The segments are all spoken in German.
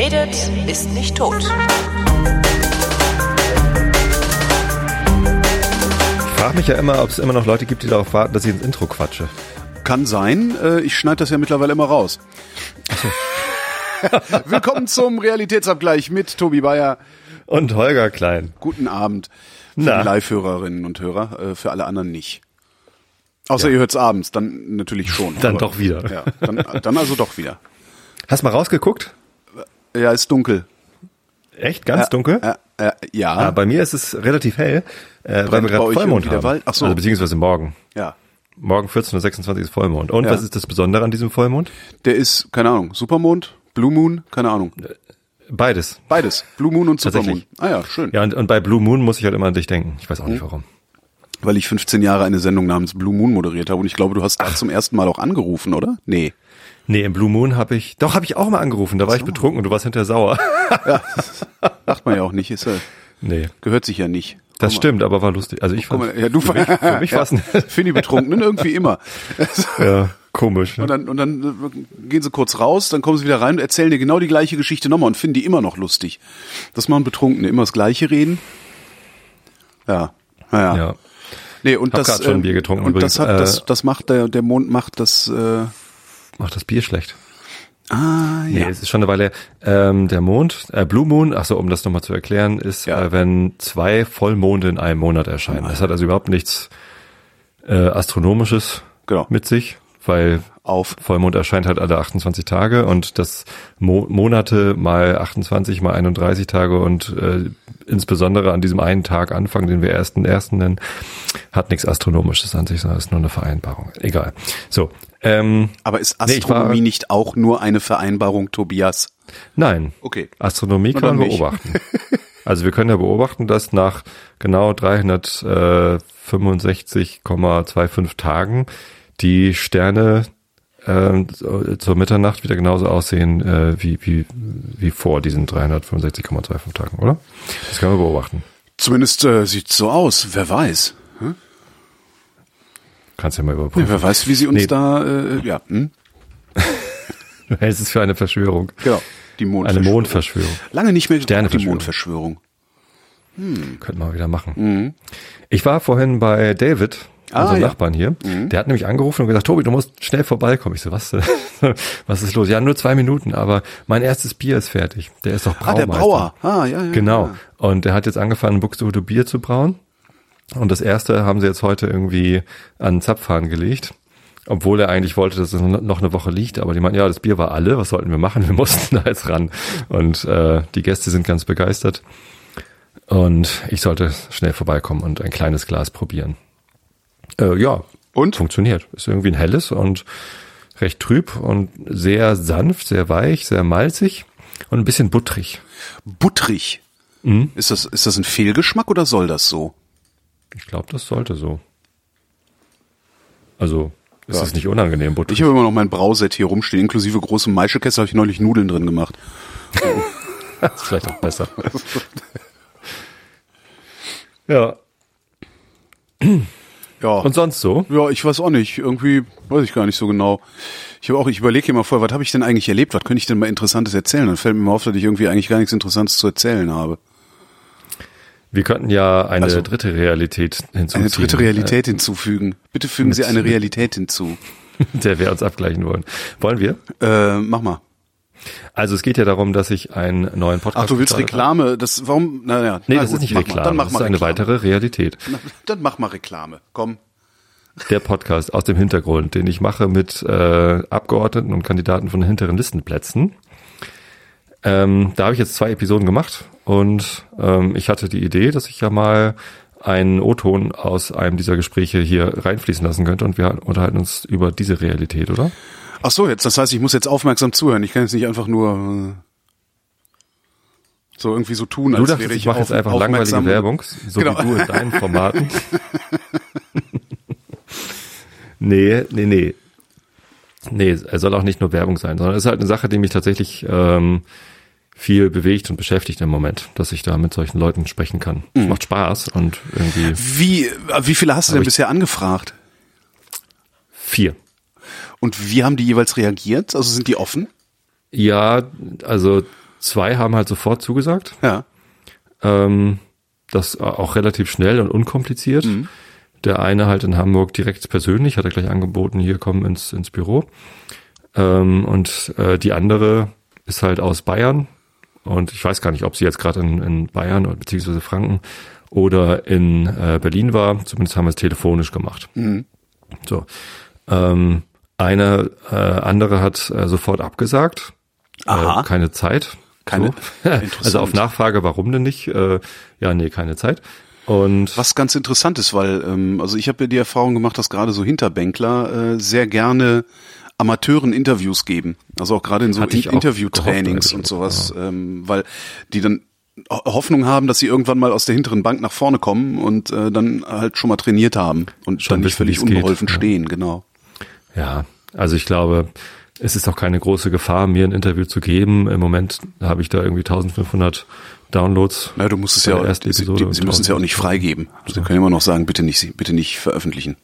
redet, ist nicht tot. Ich frage mich ja immer, ob es immer noch Leute gibt, die darauf warten, dass ich ins Intro quatsche. Kann sein. Äh, Ich schneide das ja mittlerweile immer raus. Willkommen zum Realitätsabgleich mit Tobi Bayer. Und Holger Klein. Guten Abend für Na. die Live-Hörerinnen und Hörer, äh, für alle anderen nicht. Außer ihr hört's abends, dann natürlich schon. Dann doch wieder. Ja, dann, dann also doch wieder. Hast mal rausgeguckt? Ja, ist dunkel. Echt? Ganz dunkel? Äh, äh, ja, Ah, bei mir ist es relativ hell, äh, weil wir gerade Vollmond haben. Wald? Ach so. Also beziehungsweise morgen. ja. Morgen 14.26 Uhr ist Vollmond. Und Ja. was ist das Besondere an diesem Vollmond? Der ist, keine Ahnung, Supermond, Blue Moon, keine Ahnung. Beides. Beides, Blue Moon und Supermoon. Ah ja, schön. Ja, und, und bei Blue Moon muss ich halt immer an dich denken. Ich weiß auch Hm. nicht warum. Weil ich 15 Jahre eine Sendung namens Blue Moon moderiert habe und ich glaube, du hast da zum ersten Mal auch angerufen, oder? Nee. Nee, im Blue Moon habe ich, doch habe ich auch mal angerufen. Da war ich betrunken und du warst hinterher sauer. Macht man ja auch nicht, ist ja, nee, gehört sich ja nicht. das stimmt, aber war lustig. Also ich fand, mal, ja, du für mich, für mich war's ein- Für die Betrunkenen irgendwie immer. ja, komisch. Ne? Und dann, und dann äh, gehen sie kurz raus, dann kommen sie wieder rein und erzählen dir genau die gleiche Geschichte nochmal und finden die immer noch lustig. Das machen Betrunkene, immer das Gleiche reden. Ja, naja. Ja. Nee, und Hab das, schon ähm, Bier getrunken und übrigens. das hat, das, Äh, das macht der, der Mond macht das, äh, Macht das Bier schlecht. ah, Nee, ja. es ist schon eine Weile. her. Ähm, der Mond, äh, Blue Moon, ach so, um das nochmal zu erklären, ist, Ja. äh, wenn zwei Vollmonde in einem Monat erscheinen. Das hat also überhaupt nichts äh, Astronomisches Genau. mit sich, weil Auf. Vollmond erscheint halt alle 28 Tage und das Mo Monate mal 28 mal 31 Tage und äh, insbesondere an diesem einen Tag Anfang, den wir ersten ersten nennen, hat nichts Astronomisches an sich, sondern ist nur eine Vereinbarung. Egal. So, ähm, Aber ist Nee, ich war- Astronomie nicht auch nur eine Vereinbarung, Tobias? nein. Okay. Astronomie kann man beobachten. Also wir können ja beobachten, dass nach genau 365,25 Tagen die Sterne ähm, zur Mitternacht wieder genauso aussehen äh, wie, wie, wie vor diesen 365,25 Tagen, oder? Das können wir beobachten. Zumindest äh, sieht's so aus. Wer weiß? Kannst ja mal Ja, überprüfen. wer weiß, wie sie uns Nee. da, äh, ja, hm? Du hältst es für eine Verschwörung. genau. Die Eine Mondverschwörung. Mondverschwörung. Lange nicht mehr geguckt, die. Mondverschwörung. Könnten wir mal wieder machen. Ich war vorhin bei David, Mhm. Ah, unserem ja. Nachbarn hier. Der hat nämlich angerufen und gesagt, Tobi, du musst schnell vorbeikommen. Ich so, was, was ist los? Ja, nur zwei Minuten, aber mein erstes Bier ist fertig. Der ist doch Ah, der Braumeister. Brauer. Ah, ja, ja. Genau. Ja. Und der hat jetzt angefangen, Buxtehude Bier zu brauen. Und das erste haben sie jetzt heute irgendwie an den Zapfhahn gelegt. Obwohl er eigentlich wollte, dass es noch eine Woche liegt. Aber die meinten, ja, das Bier war alle. Was sollten wir machen? Wir mussten da jetzt ran. Und äh, die Gäste sind ganz begeistert. Und ich sollte schnell vorbeikommen und ein kleines Glas probieren. Äh, ja, Und? funktioniert. Ist irgendwie ein helles und recht trüb und sehr sanft, sehr weich, sehr malzig und ein bisschen buttrig. Buttrig. Mhm. Ist das, ist das ein Fehlgeschmack oder soll das so? Ich glaube, das sollte so. Also, ist Ja. es nicht unangenehm, buttrig? Ich habe immer noch mein Brauset hier rumstehen, inklusive großem Maischekessel habe ich neulich Nudeln drin gemacht. Das ist vielleicht auch besser. ja. Ja. Und sonst so? ja, ich weiß auch nicht. Irgendwie weiß ich gar nicht so genau. Ich habe auch, ich überlege hier mal vorher, was habe ich denn eigentlich erlebt? Was könnte ich denn mal Interessantes erzählen? Dann fällt mir mal auf, dass ich irgendwie eigentlich gar nichts Interessantes zu erzählen habe. Wir könnten ja eine Also, dritte Realität hinzuziehen. Eine dritte Realität hinzufügen. Bitte fügen mit- Sie eine Realität hinzu. Äh, der wir uns abgleichen wollen. Wollen wir? Äh, mach mal. Also es geht ja darum, dass ich einen neuen Podcast Ach, du willst gestartet habe. Reklame? Das, warum? Naja. Nee, na das gut, ist nicht mach Reklame. Mal. Dann mach das mal ist eine Reklame. weitere Realität. Na, Dann mach mal Reklame. Komm. Der Podcast aus dem Hintergrund, den ich mache mit äh, Abgeordneten und Kandidaten von hinteren Listenplätzen. Ähm, da habe ich jetzt zwei Episoden gemacht und ähm, ich hatte die Idee, dass ich ja mal einen O-Ton aus einem dieser Gespräche hier reinfließen lassen könnte und wir unterhalten uns über diese Realität, oder? Ach so, jetzt, das heißt, ich muss jetzt aufmerksam zuhören. Ich kann jetzt nicht einfach nur äh, so irgendwie so tun, Du als dachtest, wäre ich ich mache jetzt einfach langweilige. Werbung, so Genau. wie du in deinen Formaten. nee, nee, nee. Nee, es soll auch nicht nur Werbung sein, sondern es ist halt eine Sache, die mich tatsächlich ähm, viel bewegt und beschäftigt im Moment, dass ich da mit solchen Leuten sprechen kann. Es macht Spaß und irgendwie Wie, äh, wie viele hast du denn bisher angefragt? vier. Und wie haben die jeweils reagiert? Also sind die offen? Ja, also zwei haben halt sofort zugesagt. Ja. Ähm, das auch relativ schnell und unkompliziert. Mhm. Der eine halt in Hamburg direkt persönlich, hat er gleich angeboten, hier kommen ins, ins Büro. Ähm, und äh, die andere ist halt aus Bayern. Und ich weiß gar nicht, ob sie jetzt gerade in, in Bayern oder beziehungsweise Franken oder in äh, Berlin war. Zumindest haben wir es telefonisch gemacht. Mhm. So. Ähm, eine äh, andere hat äh, sofort abgesagt. Aha. Äh, keine Zeit. Keine- So. Also auf Nachfrage, warum denn nicht? Äh, ja, nee, keine Zeit. Und Was ganz interessant ist, weil ähm, also ich habe ja die Erfahrung gemacht, dass gerade so Hinterbänkler äh, sehr gerne Amateuren Interviews geben. Also auch gerade in so In auch Interviewtrainings und eigentlich, sowas, ähm, weil die dann Ho- Hoffnung haben, dass sie irgendwann mal aus der hinteren Bank nach vorne kommen und äh, dann halt schon mal trainiert haben und Schon dann nicht völlig wie's geht, unbeholfen ja. stehen, genau. Ja, also ich glaube, es ist auch keine große Gefahr, mir ein Interview zu geben. Im Moment habe ich da irgendwie 1500 Downloads. Na, du musst es ja, ersten sie, die, sie müssen es ja auch nicht 1000. freigeben. Sie können immer noch sagen, bitte nicht, bitte nicht veröffentlichen.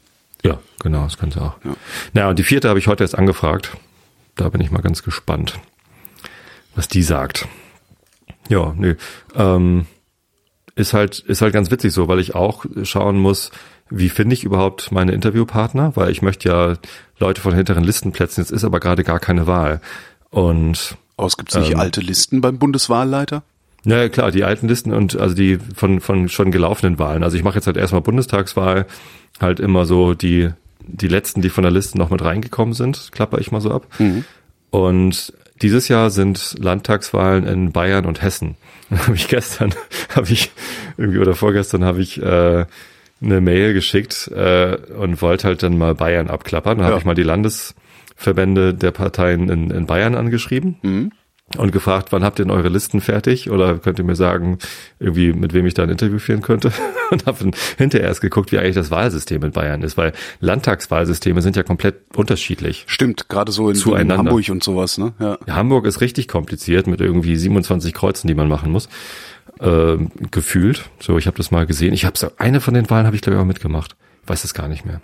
Ja, genau, das könnte auch. Ja. Naja, und die vierte habe ich heute erst angefragt. Da bin ich mal ganz gespannt, was die sagt. Ja, nee. Ähm, ist halt, ist halt ganz witzig so, weil ich auch schauen muss, wie finde ich überhaupt meine Interviewpartner, weil ich möchte ja Leute von hinteren Listenplätzen, jetzt ist aber gerade gar keine Wahl. Und Aber es gibt nicht Ähm. alte Listen beim Bundeswahlleiter? Ja, klar, die alten Listen und also die von, von schon gelaufenen Wahlen. Also ich mache jetzt halt erstmal Bundestagswahl, halt immer so die, die letzten, die von der Liste noch mit reingekommen sind, klapper ich mal so ab. Und dieses Jahr sind Landtagswahlen in Bayern und Hessen. habe ich gestern, habe ich irgendwie oder vorgestern habe ich äh, eine Mail geschickt äh, und wollte halt dann mal Bayern abklappern. Dann Ja. habe ich mal die Landesverbände der Parteien in, in Bayern angeschrieben und gefragt, wann habt ihr denn eure Listen fertig? Oder könnt ihr mir sagen, irgendwie, mit wem ich da ein Interview führen könnte? Und habe dann hinterher erst geguckt, wie eigentlich das Wahlsystem in Bayern ist, weil Landtagswahlsysteme sind ja komplett unterschiedlich. Stimmt, gerade so in, in. Hamburg und sowas, ne? Ja. Hamburg ist richtig kompliziert mit irgendwie 27 Kreuzen, die man machen muss. Ähm, gefühlt. So, ich habe das mal gesehen. Ich habe so eine von den Wahlen habe ich glaube ich auch mitgemacht. Ich weiß es gar nicht mehr.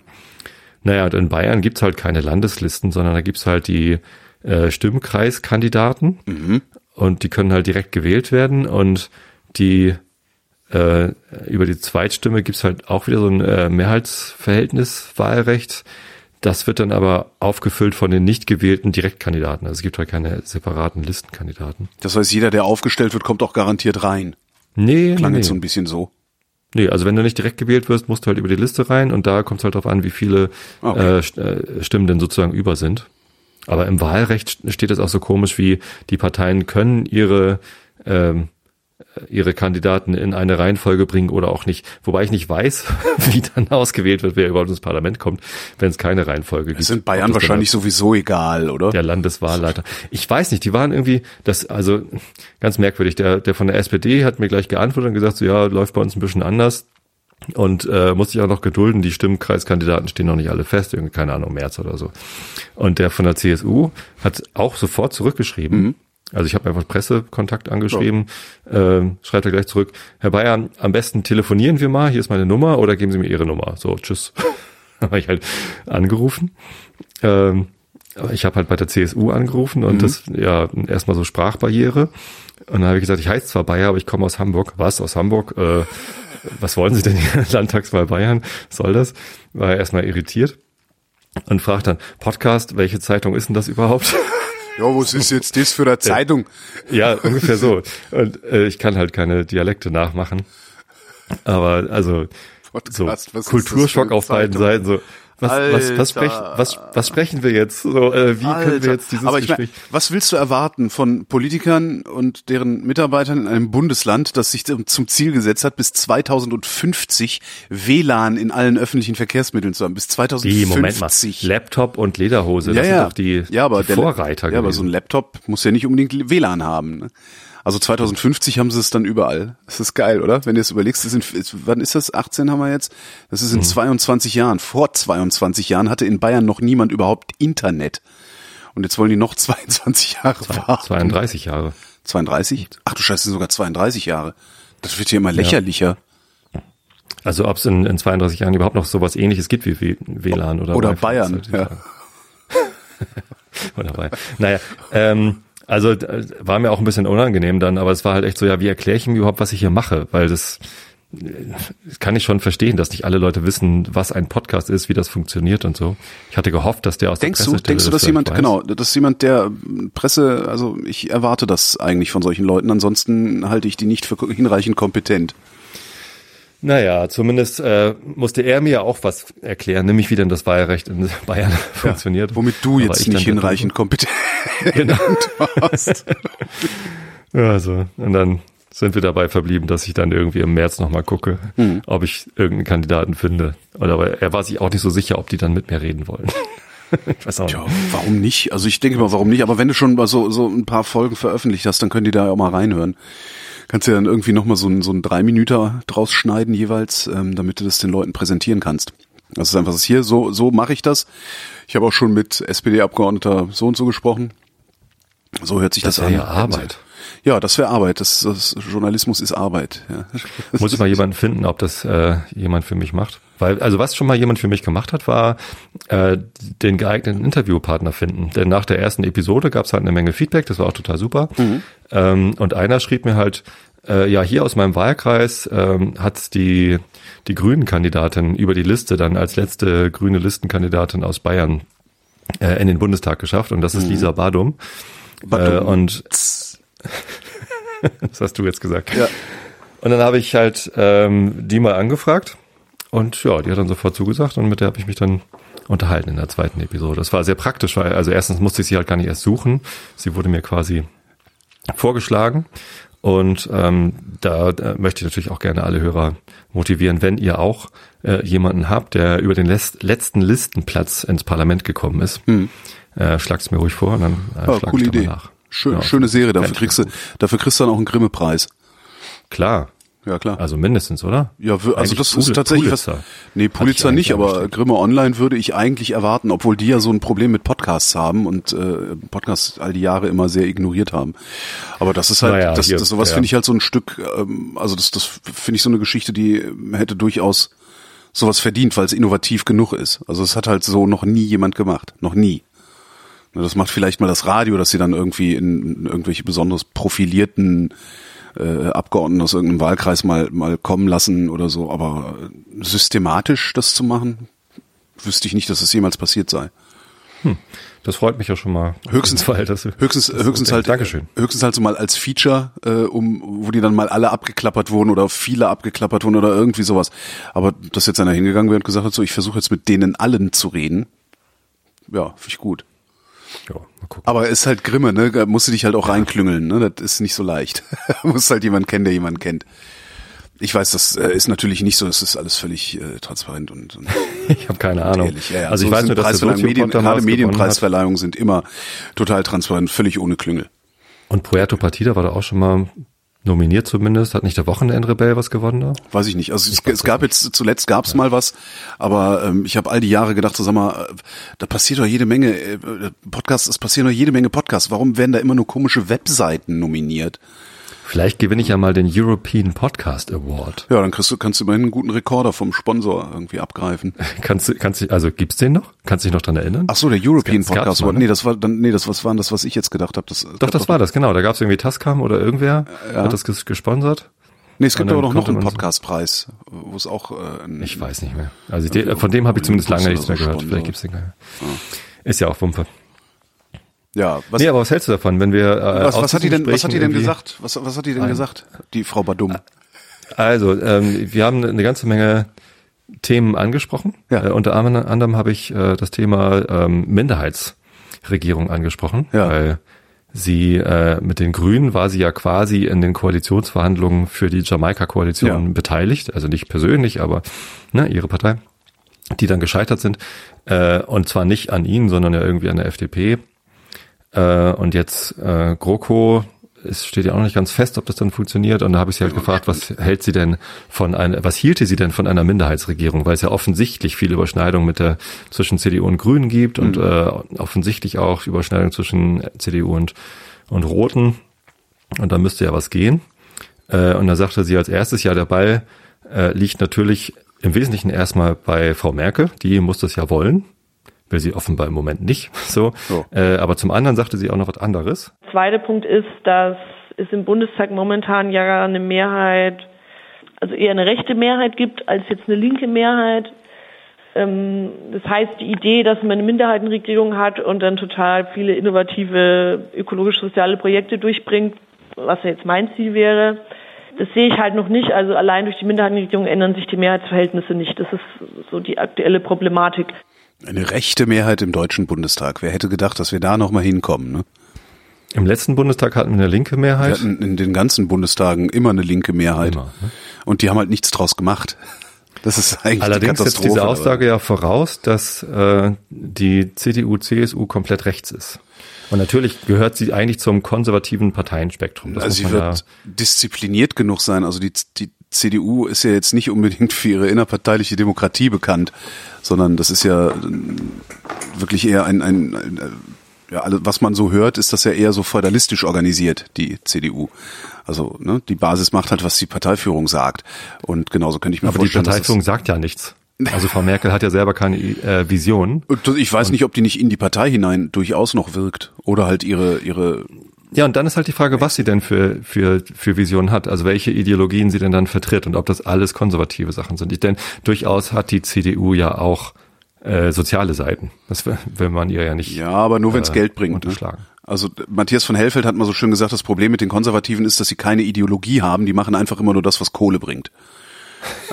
Naja, und in Bayern gibt's halt keine Landeslisten, sondern da gibt's halt die äh, Stimmkreiskandidaten und die können halt direkt gewählt werden und die äh, über die Zweitstimme gibt's halt auch wieder so ein äh, Mehrheitsverhältniswahlrecht. Das wird dann aber aufgefüllt von den nicht gewählten Direktkandidaten. Also es gibt halt keine separaten Listenkandidaten. Das heißt, jeder, der aufgestellt wird, kommt auch garantiert rein. Nee, Klang nee, jetzt so ein bisschen so. nee, also wenn du nicht direkt gewählt wirst, musst du halt über die Liste rein und da kommt es halt darauf an, wie viele Okay. äh, äh, Stimmen denn sozusagen über sind. Aber im Wahlrecht steht es auch so komisch wie, die Parteien können ihre ähm, ihre Kandidaten in eine Reihenfolge bringen oder auch nicht. Wobei ich nicht weiß, wie dann ausgewählt wird, wer überhaupt ins Parlament kommt, wenn es keine Reihenfolge gibt. Ist in Bayern wahrscheinlich sowieso egal, oder? der Landeswahlleiter. Ich weiß nicht, die waren irgendwie, das, also ganz merkwürdig. Der, der von der SPD hat mir gleich geantwortet und gesagt, so ja, läuft bei uns ein bisschen anders. Und äh, muss sich auch noch gedulden, die Stimmkreiskandidaten stehen noch nicht alle fest, irgendwie, keine Ahnung, März oder so. Und der von der CSU hat auch sofort zurückgeschrieben. Also ich habe einfach Pressekontakt angeschrieben, ähm, schreibt er gleich zurück, Herr Bayern, am besten telefonieren wir mal, hier ist meine Nummer oder geben Sie mir Ihre Nummer. So, tschüss. habe ich halt angerufen. Ähm, ich habe halt bei der CSU angerufen und das ja erstmal so Sprachbarriere. Und dann habe ich gesagt, ich heiße zwar Bayer, aber ich komme aus Hamburg. Was aus Hamburg? Äh, was wollen Sie denn hier? Landtagswahl Bayern? Was soll das? War er erstmal irritiert und fragt dann, Podcast, welche Zeitung ist denn das überhaupt? Ja, was ist jetzt das für eine Zeitung? ja, ungefähr so. Und äh, ich kann halt keine Dialekte nachmachen. Aber also so Podcast, für Kulturschock auf beiden? Seiten. So, was, was, was, Alter. sprechen, was, was sprechen wir jetzt? So, äh, wie können wir Alter. jetzt dieses Aber ich mein, Gespräch? was willst du erwarten von Politikern und deren Mitarbeitern in einem Bundesland, das sich zum Ziel gesetzt hat, bis 2050 WLAN in allen öffentlichen Verkehrsmitteln zu haben? Bis Wie, 2050. Moment mal. Laptop und Lederhose, das sind doch die, ja, aber die der, Vorreiter Ja, aber so ein gewesen. Laptop muss ja nicht unbedingt WLAN haben. Ne? Also 2050 haben sie es dann überall. Das ist geil, oder? Wenn du es überlegst, das ist, wann ist das? 18 haben wir jetzt? Das ist in Mhm. 22 Jahren. Vor 22 Jahren hatte in Bayern noch niemand überhaupt Internet. Und jetzt wollen die noch 22 Jahre warten. 32 Jahre. 32? Ach du Scheiße, sind sogar 32 Jahre. Das wird hier immer lächerlicher. Also ob es in, in 32 Jahren überhaupt noch sowas ähnliches gibt wie W- WLAN oder Oder Bayern, ja. Oder Bayern. Naja, ähm, Also äh, war mir auch ein bisschen unangenehm dann, aber es war halt echt so, ja, wie erkläre ich ihm überhaupt, was ich hier mache? Weil das, das kann ich schon verstehen, dass nicht alle Leute wissen, was ein Podcast ist, wie das funktioniert und so. Ich hatte gehofft, dass der aus denkst der du, denkst du, dass das jemand, weiß. genau, dass jemand der Presse, also ich erwarte das eigentlich von solchen Leuten, ansonsten halte ich die nicht für hinreichend kompetent. Naja, zumindest äh, musste er mir auch was erklären, nämlich wie denn das Wahlrecht in Bayern funktioniert. Womit du Aber jetzt ich nicht hinreichend kompetent Genau. warst. Ja, so. Und dann sind wir dabei verblieben, dass ich dann irgendwie im März nochmal gucke, Mhm. ob ich irgendeinen Kandidaten finde. Oder aber er war sich auch nicht so sicher, ob die dann mit mir reden wollen. ich weiß auch nicht. Ja, warum nicht? Also ich denke mal, warum nicht? Aber wenn du schon mal so, so ein paar Folgen veröffentlicht hast, dann können die da auch mal reinhören. Kannst du ja dann irgendwie nochmal so ein, so ein drei Minuten draus schneiden jeweils, ähm, damit du das den Leuten präsentieren kannst. Das ist einfach das hier, so, so mache ich das. Ich habe auch schon mit SPD-Abgeordneter so und so gesprochen. So hört sich das, Das an. wäre ja Arbeit. Ja, das wäre Arbeit. Das, das Journalismus ist Arbeit. Ja. Muss ich mal jemanden finden, ob das äh, jemand für mich macht. Weil, also was schon mal jemand für mich gemacht hat, war äh, den geeigneten Interviewpartner finden. Denn nach der ersten Episode gab es halt eine Menge Feedback, das war auch total super. Ähm, und einer schrieb mir halt, äh, ja, hier aus meinem Wahlkreis ähm, hat die, die Grünen-Kandidatin über die Liste dann als letzte grüne Listenkandidatin aus Bayern äh, in den Bundestag geschafft. Und das ist Lisa Badum. Äh, Badum. und das hast du jetzt gesagt. Ja. Und dann habe ich halt ähm, die mal angefragt und ja, die hat dann sofort zugesagt und mit der habe ich mich dann unterhalten in der zweiten Episode. Das war sehr praktisch, weil also erstens musste ich sie halt gar nicht erst suchen. Sie wurde mir quasi vorgeschlagen und ähm, da äh, möchte ich natürlich auch gerne alle Hörer motivieren, wenn ihr auch äh, jemanden habt, der über den letzten Listenplatz ins Parlament gekommen ist, äh, schlagt's mir ruhig vor und dann äh, Hm. Ja, schlag coole Idee. nach. Schön, Ja, schöne Serie, dafür kriegst du, dafür kriegst du dann auch einen Grimme-Preis. Klar, Ja, klar. also mindestens, oder? Ja, also Eigentlich das Pul- ist tatsächlich Pulitzer. was. Nee, Pulitzer ich nicht, aber. Grimme Online würde ich eigentlich erwarten, obwohl die ja so ein Problem mit Podcasts haben und äh, Podcasts all die Jahre immer sehr ignoriert haben. Aber das ist halt, Naja, das, hier, das sowas ja. finde ich halt so ein Stück, ähm, also das, das finde ich so eine Geschichte, die hätte durchaus sowas verdient, weil es innovativ genug ist. Also es hat halt so noch nie jemand gemacht, noch nie. Das macht vielleicht mal das Radio, dass sie dann irgendwie in irgendwelche besonders profilierten äh, Abgeordneten aus irgendeinem Wahlkreis mal mal kommen lassen oder so, aber äh, systematisch das zu machen, wüsste ich nicht, dass es jemals passiert sei. Das freut mich ja schon mal. Höchstens, Weil das, höchstens, das höchstens halt, Dankeschön. höchstens halt so mal als Feature, äh, um, wo die dann mal alle abgeklappert wurden oder viele abgeklappert wurden oder irgendwie sowas. Aber dass jetzt einer hingegangen wäre und gesagt hat, so, ich versuche jetzt mit denen allen zu reden. Ja, finde ich gut. Ja, mal gucken. Aber ist halt Grimme, ne? Da musst du dich halt auch reinklüngeln, ne? Das ist nicht so leicht. Du musst halt jemanden kennen, der jemanden kennt. Ich weiß, das äh, ist natürlich nicht so, es ist alles völlig äh, transparent und, und Ich habe keine Ahnung. ehrlich. Ja, ja. Also ich So weiß sind nur, dass der Medien, gerade. Medienpreisverleihungen sind immer total transparent, völlig ohne Klüngel. Und Puerto Partida war da auch schon mal nominiert zumindest. Hat nicht der Wochenendrebell was gewonnen da? Weiß ich nicht. Also es, weiß es gab das jetzt zuletzt gab es mal was, aber ähm, ich habe all die Jahre gedacht, so sag mal, äh, da passiert doch jede Menge äh, Podcasts, es passieren doch jede Menge Podcasts. Warum werden da immer nur komische Webseiten nominiert? Vielleicht gewinne ich ja mal den European Podcast Award. Ja, dann kriegst du kannst du immerhin einen guten Rekorder vom Sponsor irgendwie abgreifen. Kannst du, kannst du, also gibt's den noch? Kannst du dich noch dran erinnern? Ach so, der European Podcast Award. ne? Nee, das war dann nee, das was war das, was ich jetzt gedacht habe, das Doch, das war das, genau. Da gab's irgendwie Tascam oder irgendwer hat das ges gesponsert. Nee, es gibt aber doch noch einen Podcastpreis, wo es auch äh, ein, Ich weiß nicht mehr. Also die, von dem habe ich zumindest lange nichts mehr gehört. Vielleicht gibt's den gar nicht. Ist ja auch Wumpe. Ja, was Nee, aber was hältst du davon, wenn wir äh, was, was hat die denn was hat die denn gesagt? Was was hat die denn gesagt? Die Frau Badum. Also, ähm, wir haben eine ganze Menge Themen angesprochen. Ja. Äh, unter anderem, anderem habe ich äh, das Thema ähm, Minderheitsregierung angesprochen, Ja. weil sie äh, mit den Grünen war sie ja quasi in den Koalitionsverhandlungen für die Jamaika-Koalition Ja. beteiligt, also nicht persönlich, aber ne, ihre Partei, die dann gescheitert sind. Äh, und zwar nicht an ihnen, sondern ja irgendwie an der FDP. Äh, und jetzt äh, GroKo, es steht ja auch noch nicht ganz fest, ob das dann funktioniert. Und da habe ich sie halt gefragt, was hält sie denn von einer, was hielte sie denn von einer Minderheitsregierung? Weil es ja offensichtlich viele Überschneidungen mit der zwischen CDU und Grünen gibt und äh, offensichtlich auch Überschneidungen zwischen CDU und und Roten. Und da müsste ja was gehen. Äh, und da sagte sie als erstes, ja, der Ball äh, liegt natürlich im Wesentlichen erstmal bei Frau Merkel, die muss das ja wollen, will sie offenbar im Moment nicht. So. So. Äh, aber zum anderen sagte sie auch noch was anderes. zweite Punkt ist, dass es im Bundestag momentan ja eine Mehrheit, also eher eine rechte Mehrheit gibt als jetzt eine linke Mehrheit. Ähm, das heißt, die Idee, dass man eine Minderheitenregierung hat und dann total viele innovative ökologisch-soziale Projekte durchbringt, was ja jetzt mein Ziel wäre, das sehe ich halt noch nicht. Also allein durch die Minderheitenregierung ändern sich die Mehrheitsverhältnisse nicht. Das ist so die aktuelle Problematik. Eine rechte Mehrheit im Deutschen Bundestag. Wer hätte gedacht, dass wir da nochmal hinkommen, ne? Im letzten Bundestag hatten wir eine linke Mehrheit. Wir hatten in den ganzen Bundestagen immer eine linke Mehrheit. Immer, ne? Und die haben halt nichts draus gemacht. Das ist eigentlich Allerdings die setzt diese Aussage ja voraus, dass äh, die CDU, CSU komplett rechts ist. Und natürlich gehört sie eigentlich zum konservativen Parteienspektrum. Das also sie wird diszipliniert genug sein. Also die, die CDU ist ja jetzt nicht unbedingt für ihre innerparteiliche Demokratie bekannt, sondern das ist ja wirklich eher ein, ein, ein ja, alles, was man so hört, ist das ja eher so feudalistisch organisiert, die CDU. Also ne, die Basis macht halt, was die Parteiführung sagt. Und genauso könnte ich mir Aber vorstellen. Aber die Parteiführung sagt ja nichts. Also Frau Merkel hat ja selber keine äh, Vision. Ich weiß nicht, ob die nicht in die Partei hinein durchaus noch wirkt oder halt ihre ihre ja, und dann ist halt die Frage, was sie denn für, für, für Visionen hat, also welche Ideologien sie denn dann vertritt und ob das alles konservative Sachen sind. Denn durchaus hat die CDU ja auch äh, soziale Seiten. Das will man ihr ja nicht. Ja, aber nur wenn es äh, Geld bringt. Ne? Also Matthias von Hellfeld hat mal so schön gesagt, das Problem mit den Konservativen ist, dass sie keine Ideologie haben, die machen einfach immer nur das, was Kohle bringt.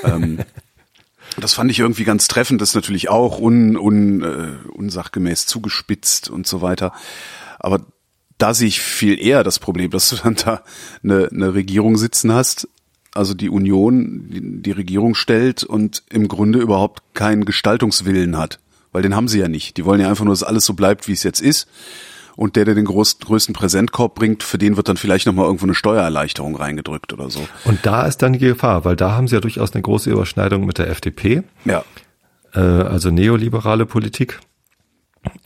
ähm, das fand ich irgendwie ganz treffend, das ist natürlich auch un, un, äh, unsachgemäß zugespitzt und so weiter. Aber da sehe ich viel eher das Problem, dass du dann da eine, eine Regierung sitzen hast, also die Union die, die Regierung stellt und im Grunde überhaupt keinen Gestaltungswillen hat. Weil den haben sie ja nicht. Die wollen ja einfach nur, dass alles so bleibt, wie es jetzt ist. Und der, der den groß, größten Präsentkorb bringt, für den wird dann vielleicht nochmal irgendwo eine Steuererleichterung reingedrückt oder so. Und da ist dann die Gefahr, weil da haben sie ja durchaus eine große Überschneidung mit der FDP. Ja. Äh, also neoliberale Politik.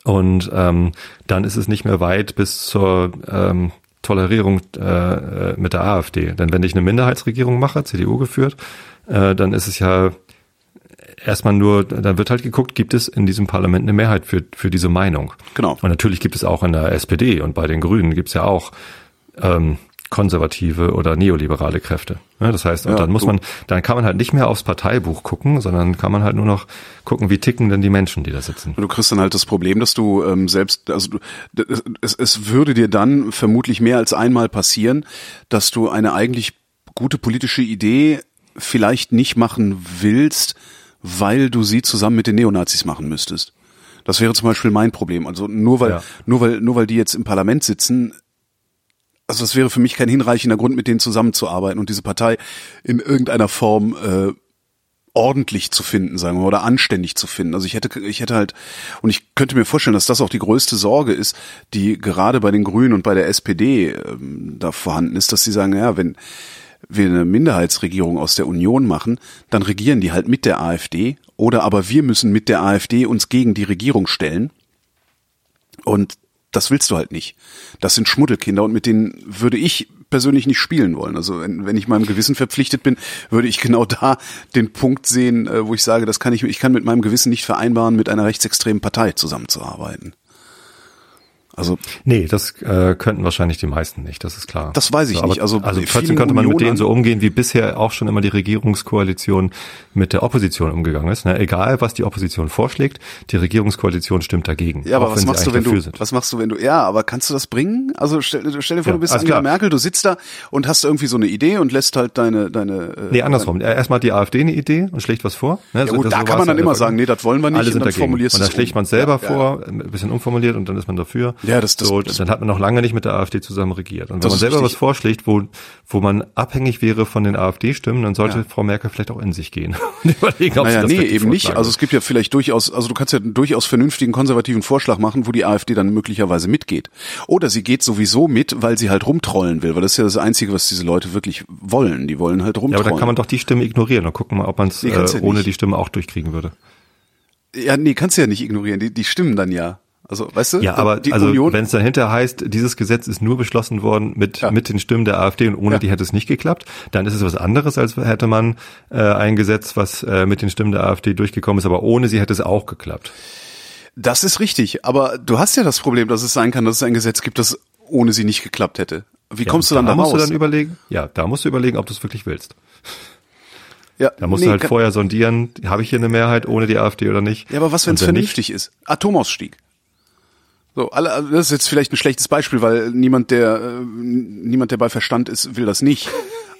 Und ähm, dann ist es nicht mehr weit bis zur ähm, Tolerierung äh, mit der AfD. Denn wenn ich eine Minderheitsregierung mache, CDU geführt, äh, dann ist es ja erstmal nur, dann wird halt geguckt, gibt es in diesem Parlament eine Mehrheit für, für diese Meinung. Genau. Und natürlich gibt es auch in der SPD und bei den Grünen gibt es ja auch ähm, konservative oder neoliberale Kräfte. Ja, das heißt, und ja, dann muss man, dann kann man halt nicht mehr aufs Parteibuch gucken, sondern kann man halt nur noch gucken, wie ticken denn die Menschen, die da sitzen. Du kriegst dann halt das Problem, dass du ähm, selbst, also du, es, es würde dir dann vermutlich mehr als einmal passieren, dass du eine eigentlich gute politische Idee vielleicht nicht machen willst, weil du sie zusammen mit den Neonazis machen müsstest. Das wäre zum Beispiel mein Problem. Also nur weil, ja. nur weil, nur weil die jetzt im Parlament sitzen, also das wäre für mich kein hinreichender Grund, mit denen zusammenzuarbeiten und diese Partei in irgendeiner Form äh, ordentlich zu finden, sagen wir, oder anständig zu finden. Also ich hätte, ich hätte halt, und ich könnte mir vorstellen, dass das auch die größte Sorge ist, die gerade bei den Grünen und bei der SPD ähm, da vorhanden ist, dass sie sagen, ja, wenn wir eine Minderheitsregierung aus der Union machen, dann regieren die halt mit der AfD oder aber wir müssen mit der AfD uns gegen die Regierung stellen. Und das willst du halt nicht. Das sind Schmuddelkinder und mit denen würde ich persönlich nicht spielen wollen. Also wenn, wenn ich meinem Gewissen verpflichtet bin, würde ich genau da den Punkt sehen, äh, wo ich sage, das kann ich, ich kann mit meinem Gewissen nicht vereinbaren, mit einer rechtsextremen Partei zusammenzuarbeiten. Also nee, das äh, könnten wahrscheinlich die meisten nicht, das ist klar. Das weiß ich so, nicht. Also, also trotzdem könnte man mit denen so umgehen, wie bisher auch schon immer die Regierungskoalition mit der Opposition umgegangen ist. Ne? Egal, was die Opposition vorschlägt, die Regierungskoalition stimmt dagegen. Ja, aber was machst du, wenn du sind. was machst du, wenn du ja, aber kannst du das bringen? Also stell, stell dir vor, ja, du bist Angela klar. Merkel, du sitzt da und hast irgendwie so eine Idee und lässt halt deine deine. Äh, nee, andersrum. Erstmal die AfD eine Idee und schlägt was vor. Ne? Ja, gut, so, da kann man dann immer sagen, nee, das wollen wir nicht. Alle sind und dann dagegen. formulierst und dann schlägt man selber ja, vor, ein bisschen umformuliert und dann ist man dafür. Ja, das, das, so, das dann hat man noch lange nicht mit der AfD zusammen regiert. Und wenn man selber richtig. was vorschlägt, wo, wo man abhängig wäre von den AfD-Stimmen, dann sollte ja. Frau Merkel vielleicht auch in sich gehen und überlegen, ob naja, sie das nee, eben nicht. Also es gibt ja vielleicht durchaus, also du kannst ja einen durchaus vernünftigen konservativen Vorschlag machen, wo die AfD dann möglicherweise mitgeht. Oder sie geht sowieso mit, weil sie halt rumtrollen will, weil das ist ja das Einzige, was diese Leute wirklich wollen. Die wollen halt rumtrollen. Ja, aber dann kann man doch die Stimme ignorieren und gucken mal, ob man es äh, ja ohne nicht. die Stimme auch durchkriegen würde. Ja, nee, kannst du ja nicht ignorieren. Die, die stimmen dann ja. Also, weißt du? Ja, aber die also, wenn es dahinter heißt, dieses Gesetz ist nur beschlossen worden mit, ja. mit den Stimmen der AfD und ohne ja. die hätte es nicht geklappt, dann ist es was anderes, als hätte man äh, ein Gesetz, was äh, mit den Stimmen der AfD durchgekommen ist, aber ohne sie hätte es auch geklappt. Das ist richtig, aber du hast ja das Problem, dass es sein kann, dass es ein Gesetz gibt, das ohne sie nicht geklappt hätte. Wie Ja, kommst du dann da da musst raus? du dann überlegen, ja, da musst du überlegen, ob du es wirklich willst. ja, Da musst nee, du halt vorher sondieren, habe ich hier eine Mehrheit ohne die AfD oder nicht? Ja, aber was, wenn es vernünftig ist? Atomausstieg. So, alle, also das ist jetzt vielleicht ein schlechtes Beispiel, weil niemand, der äh, niemand, der bei Verstand ist, will das nicht.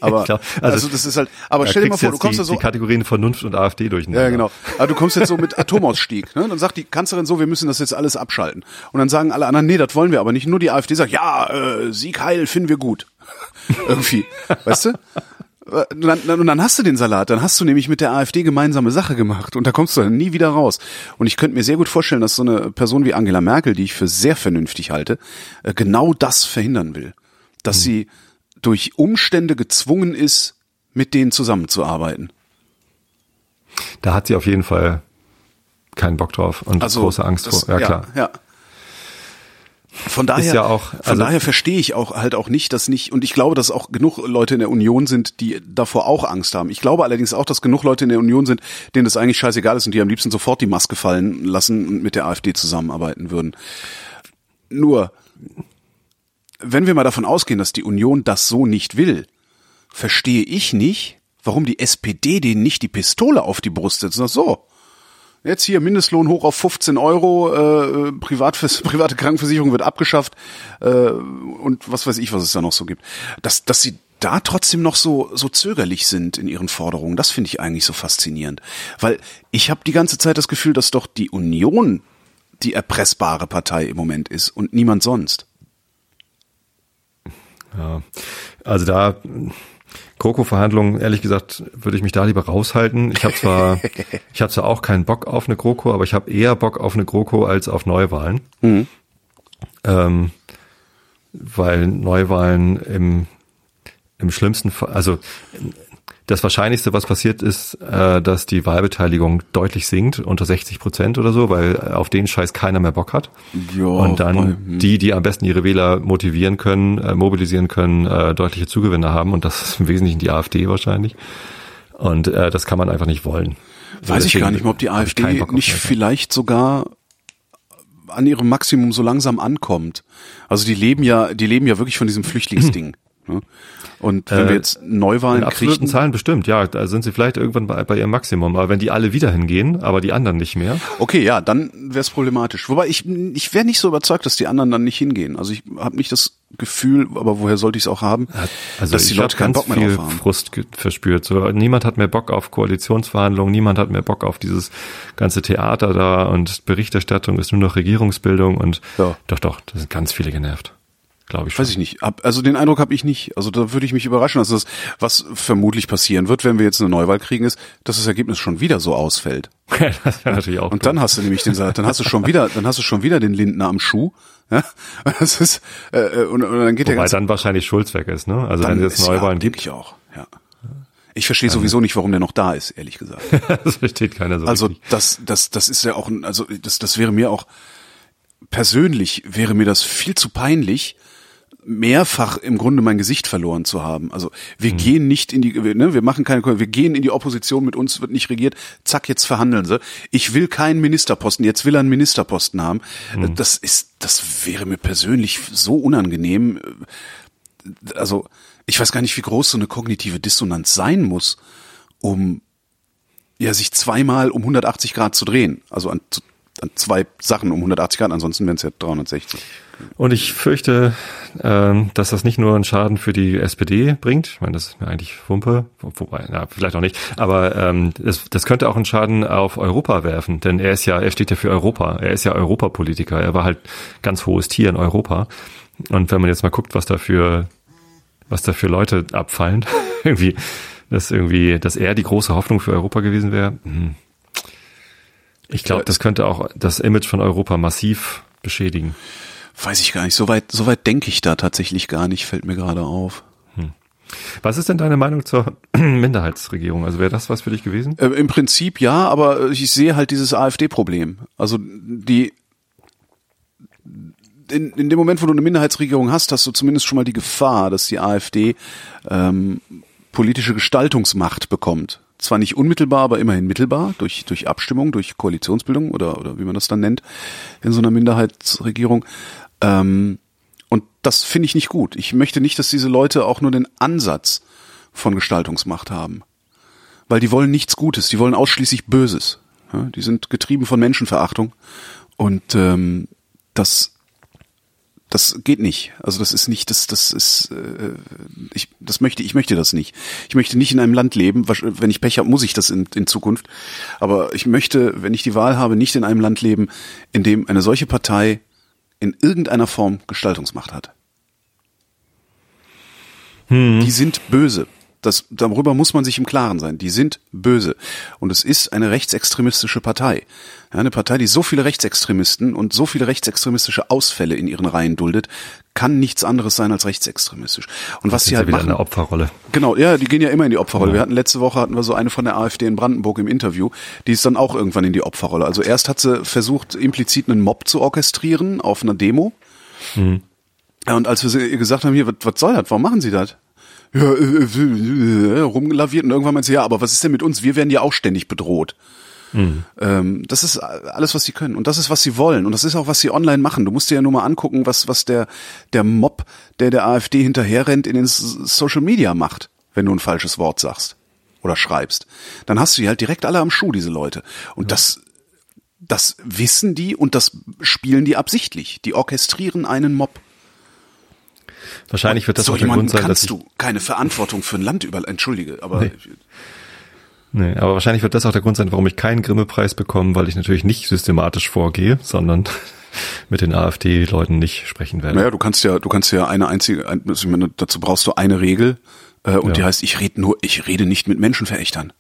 Aber glaub, also, also, das ist halt. Aber stell dir mal vor, du kommst die, da so. die Kategorien Vernunft und AfD durcheinander. Ja, genau. Aber du kommst jetzt so mit Atomausstieg. Ne? Dann sagt die Kanzlerin so, wir müssen das jetzt alles abschalten. Und dann sagen alle anderen, nee, das wollen wir aber nicht. Nur die AfD sagt, ja, äh, Sieg heil finden wir gut. Irgendwie. Weißt du? Äh, Und dann, dann- und dann hast du den Salat, dann hast du nämlich mit der AfD gemeinsame Sache gemacht und da kommst du dann nie wieder raus. Und ich könnte mir sehr gut vorstellen, dass so eine Person wie Angela Merkel, die ich für sehr vernünftig halte, äh, genau das verhindern will. Dass sie durch Umstände gezwungen ist, mit denen zusammenzuarbeiten. Da hat sie auf jeden Fall keinen Bock drauf und große Angst Also das- vor. Ja, klar. Ja. Von daher, ja auch- von also- daher verstehe ich auch halt auch nicht, dass nicht, und ich glaube, dass auch genug Leute in der Union sind, die davor auch Angst haben. Ich glaube allerdings auch, dass genug Leute in der Union sind, denen das eigentlich scheißegal ist und die am liebsten sofort die Maske fallen lassen und mit der AfD zusammenarbeiten würden. Nur, wenn wir mal davon ausgehen, dass die Union das so nicht will, verstehe ich nicht, warum die SPD denen nicht die Pistole auf die Brust setzt und sagt, so, Jetzt hier Mindestlohn hoch auf 15 Euro, äh, Privat, private Krankenversicherung wird abgeschafft äh, und was weiß ich, was es da noch so gibt. Dass, dass sie da trotzdem noch so, so zögerlich sind in ihren Forderungen, das finde ich eigentlich so faszinierend. Weil ich habe die ganze Zeit das Gefühl, dass doch die Union die erpressbare Partei im Moment ist und niemand sonst. Ja. Also da GroKo-Verhandlungen, ehrlich gesagt, würde ich mich da lieber raushalten. Ich habe zwar, ich habe zwar auch keinen Bock auf eine GroKo, aber ich habe eher Bock auf eine GroKo als auf Neuwahlen. Ähm, weil Neuwahlen im, im schlimmsten Fall, also das Wahrscheinlichste, was passiert ist, äh, dass die Wahlbeteiligung deutlich sinkt, unter 60 Prozent oder so, weil auf den Scheiß keiner mehr Bock hat. Ja, Und dann wobei, hm. die, die am besten ihre Wähler motivieren können, äh, mobilisieren können, äh, deutliche Zugewinne haben. Und das ist im Wesentlichen die AfD wahrscheinlich. Und äh, das kann man einfach nicht wollen. Weiß ich gar nicht mehr, ob die AfD nicht vielleicht sogar an ihrem Maximum so langsam ankommt. Also die leben ja, die leben ja wirklich von diesem Flüchtlingsding. Ne? Und wenn Äh, wir jetzt Neuwahlen In absoluten kriegen, Zahlen bestimmt, ja, da sind sie vielleicht irgendwann bei, bei ihrem Maximum. Aber wenn die alle wieder hingehen, aber die anderen nicht mehr, okay, ja, dann wäre es problematisch. Wobei ich, ich wäre nicht so überzeugt, dass die anderen dann nicht hingehen. Also ich habe nicht das Gefühl, aber woher sollte ich es auch haben, also dass die ich Leute keinen ganz Bock mehr viel drauf haben. Frust verspürt. So, niemand hat mehr Bock auf Koalitionsverhandlungen, niemand hat mehr Bock auf dieses ganze Theater da und Berichterstattung ist nur noch Regierungsbildung und Ja. doch, doch, da sind ganz viele genervt. Glaube ich. Weiß ich nicht. Hab- Also den Eindruck habe ich nicht. Also da würde ich mich überraschen, dass das, was vermutlich passieren wird, wenn wir jetzt eine Neuwahl kriegen, ist, dass das Ergebnis schon wieder so ausfällt. das wäre natürlich auch. Und dann hast du nämlich den dann hast du schon wieder, dann hast du schon wieder den Lindner am Schuh. Ja? Das ist äh, äh, und, und dann geht der Wobei ganze dann wahrscheinlich Schulz weg ist, ne? Also dann wenn es jetzt Neuwahlen ja, gibt, ich auch. Ja. Ich verstehe sowieso nicht, warum der noch da ist, ehrlich gesagt. das versteht keiner so Also richtig. das, das, das ist ja auch, ein- also das, das wäre mir auch persönlich wäre mir das viel zu peinlich, mehrfach im Grunde mein Gesicht verloren zu haben. Also wir Mhm. gehen nicht in die, ne, wir machen keine, wir gehen in die Opposition, mit uns wird nicht regiert. Zack, jetzt verhandeln sie. Ich will keinen Ministerposten, jetzt will er einen Ministerposten haben. Mhm. Das ist, das wäre mir persönlich so unangenehm. Also ich weiß gar nicht, wie groß so eine kognitive Dissonanz sein muss, um ja, sich zweimal um 180 Grad zu drehen. Also an, an zwei Sachen um 180 Grad, ansonsten wären es ja 360. Und ich fürchte, ähm, dass das nicht nur einen Schaden für die SPD bringt. Ich meine, das ist mir eigentlich Wumpe, wo- wobei, ja, vielleicht auch nicht. Aber ähm, das, das könnte auch einen Schaden auf Europa werfen, denn er ist ja, er steht ja für Europa. Er ist ja Europapolitiker. Er war halt ganz hohes Tier in Europa. Und wenn man jetzt mal guckt, was da für, was da für Leute abfallen, irgendwie, dass irgendwie, dass er die große Hoffnung für Europa gewesen wäre. hm. Ich glaube, das könnte auch das Image von Europa massiv beschädigen. Weiß ich gar nicht. So weit, so weit denke ich da tatsächlich gar nicht, fällt mir gerade auf. Was ist denn deine Meinung zur Minderheitsregierung? Also wäre das was für dich gewesen? Äh, Im Prinzip ja, aber ich sehe halt dieses AfD-Problem. Also die in, in dem Moment, wo du eine Minderheitsregierung hast, hast du zumindest schon mal die Gefahr, dass die AfD ähm, politische Gestaltungsmacht bekommt. Zwar nicht unmittelbar, aber immerhin mittelbar durch durch Abstimmung, durch Koalitionsbildung oder oder wie man das dann nennt in so einer Minderheitsregierung. Ähm, Und das finde ich nicht gut. Ich möchte nicht, dass diese Leute auch nur den Ansatz von Gestaltungsmacht haben. Weil die wollen nichts Gutes, die wollen ausschließlich Böses. Ja, die sind getrieben von Menschenverachtung. Und ähm, das das geht nicht. Also das ist nicht, das, das ist, äh, ich, das möchte, ich möchte das nicht. Ich möchte nicht in einem Land leben. Wenn ich Pech habe, muss ich das in, in Zukunft. Aber ich möchte, wenn ich die Wahl habe, nicht in einem Land leben, in dem eine solche Partei in irgendeiner Form Gestaltungsmacht hat. Hm. Die sind böse. Das, darüber muss man sich im Klaren sein. Die sind böse. Und es ist eine rechtsextremistische Partei. Ja, eine Partei, die so viele Rechtsextremisten und so viele rechtsextremistische Ausfälle in ihren Reihen duldet, kann nichts anderes sein als rechtsextremistisch. Und was sie halt wieder machen, eine Opferrolle. Genau, ja, die gehen ja immer in die Opferrolle. Ja. Wir hatten letzte Woche hatten wir so eine von der AfD in Brandenburg im Interview, die ist dann auch irgendwann in die Opferrolle. Also erst hat sie versucht, implizit einen Mob zu orchestrieren auf einer Demo. Mhm. Und als wir ihr gesagt haben, hier, was, was soll das? Warum machen Sie das? Ja, äh, äh, äh, rumgelaviert und irgendwann meinte sie, ja, aber was ist denn mit uns? Wir werden ja auch ständig bedroht. Mhm. Ähm, das ist alles, was sie können. Und das ist, was sie wollen. Und das ist auch, was sie online machen. Du musst dir ja nur mal angucken, was, was der, der Mob, der der AfD hinterherrennt, in den Social Media macht, wenn du ein falsches Wort sagst oder schreibst. Dann hast du die halt direkt alle am Schuh, diese Leute. Und ja. das, das wissen die und das spielen die absichtlich. Die orchestrieren einen Mob. Wahrscheinlich wird das so auch der Grund sein, dass du keine Verantwortung für ein Land über entschuldige, aber nee. nee. aber wahrscheinlich wird das auch der Grund sein, warum ich keinen Grimme-Preis bekomme, weil ich natürlich nicht systematisch vorgehe, sondern mit den AfD-Leuten nicht sprechen werde. Naja, du kannst ja, du kannst ja eine einzige, also ich meine, dazu brauchst du eine Regel äh, und ja. die heißt, ich rede nur, ich rede nicht mit Menschenverächtern.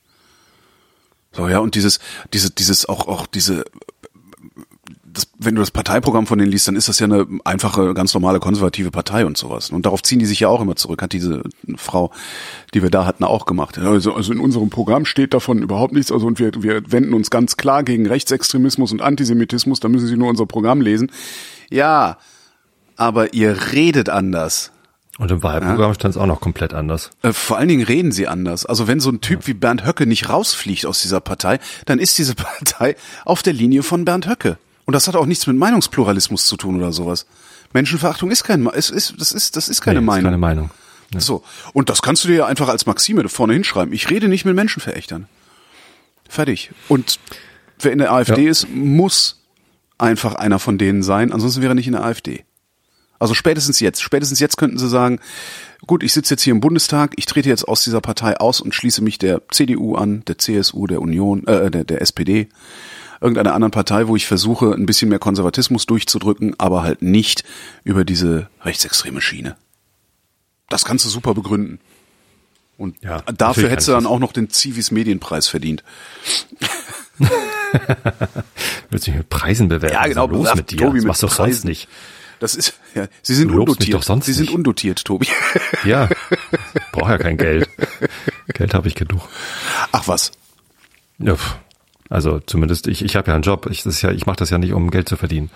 So ja und dieses, diese, dieses auch auch diese das, wenn du das Parteiprogramm von denen liest, dann ist das ja eine einfache, ganz normale konservative Partei und sowas. Und darauf ziehen die sich ja auch immer zurück, hat diese Frau, die wir da hatten, auch gemacht. Also, also in unserem Programm steht davon überhaupt nichts. Also und wir, wir wenden uns ganz klar gegen Rechtsextremismus und Antisemitismus. Da müssen Sie nur unser Programm lesen. Ja, aber ihr redet anders. Und im Wahlprogramm ja. stand es auch noch komplett anders. Äh, vor allen Dingen reden sie anders. Also wenn so ein Typ ja. wie Bernd Höcke nicht rausfliegt aus dieser Partei, dann ist diese Partei auf der Linie von Bernd Höcke. Und das hat auch nichts mit Meinungspluralismus zu tun oder sowas. Menschenverachtung ist kein, es ist, das ist, das ist keine nee, Meinung. Ist keine Meinung. Ja. So. Und das kannst du dir ja einfach als Maxime vorne hinschreiben. Ich rede nicht mit Menschenverächtern. Fertig. Und wer in der AfD ja. ist, muss einfach einer von denen sein, ansonsten wäre er nicht in der AfD. Also spätestens jetzt, spätestens jetzt könnten sie sagen, gut, ich sitze jetzt hier im Bundestag, ich trete jetzt aus dieser Partei aus und schließe mich der CDU an, der CSU, der Union, äh, der, der SPD irgendeiner anderen Partei, wo ich versuche, ein bisschen mehr Konservatismus durchzudrücken, aber halt nicht über diese rechtsextreme Schiene. Das kannst du super begründen. Und ja, dafür hättest du dann auch noch den Civis Medienpreis verdient. Willst du dich mit Preisen bewerben? Ja, genau. los mit dir? Tobi, das machst du doch sonst nicht. Das ist, ja, Sie sind undotiert. Sie sind undotiert, Tobi. Ja, brauche ja kein Geld. Geld habe ich genug. Ach was. Ja, also zumindest ich, ich habe ja einen Job. Ich, das ist ja, ich mache das ja nicht, um Geld zu verdienen.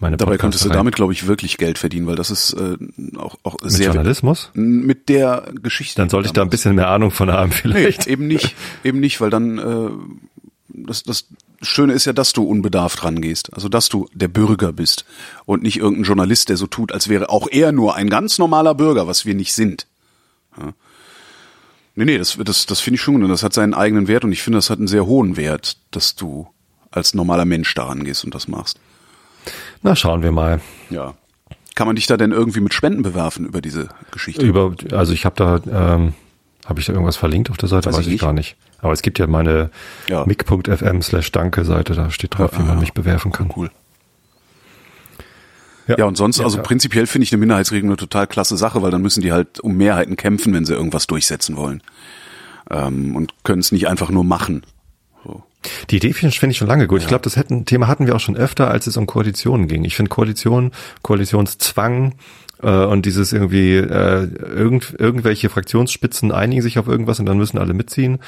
Meine Dabei könntest du damit, glaube ich, wirklich Geld verdienen, weil das ist äh, auch, auch mit sehr Journalismus. Mit der Geschichte. Dann sollte ich da ein bisschen mehr Ahnung von haben, vielleicht. Nee, eben nicht, eben nicht, weil dann äh, das, das Schöne ist ja, dass du unbedarft rangehst, also dass du der Bürger bist und nicht irgendein Journalist, der so tut, als wäre auch er nur ein ganz normaler Bürger, was wir nicht sind. Ja. Nee, nee, das, das, das finde ich schon und das hat seinen eigenen Wert und ich finde, das hat einen sehr hohen Wert, dass du als normaler Mensch daran gehst und das machst. Na, schauen wir mal. Ja. Kann man dich da denn irgendwie mit Spenden bewerfen über diese Geschichte? Über, also ich habe da, ähm, habe ich da irgendwas verlinkt auf der Seite? Weiß, Weiß ich, ich gar nicht. Aber es gibt ja meine ja. mic.fm slash danke Seite, da steht drauf, ja, wie man mich bewerfen kann. Cool. Ja, ja und sonst, ja, also ja. prinzipiell finde ich eine Minderheitsregelung eine total klasse Sache, weil dann müssen die halt um Mehrheiten kämpfen, wenn sie irgendwas durchsetzen wollen. Ähm, und können es nicht einfach nur machen. So. Die Idee finde ich schon lange gut. Ja. Ich glaube, das hätten, Thema hatten wir auch schon öfter, als es um Koalitionen ging. Ich finde Koalition, Koalitionszwang äh, und dieses irgendwie äh, irgend, irgendwelche Fraktionsspitzen einigen sich auf irgendwas und dann müssen alle mitziehen.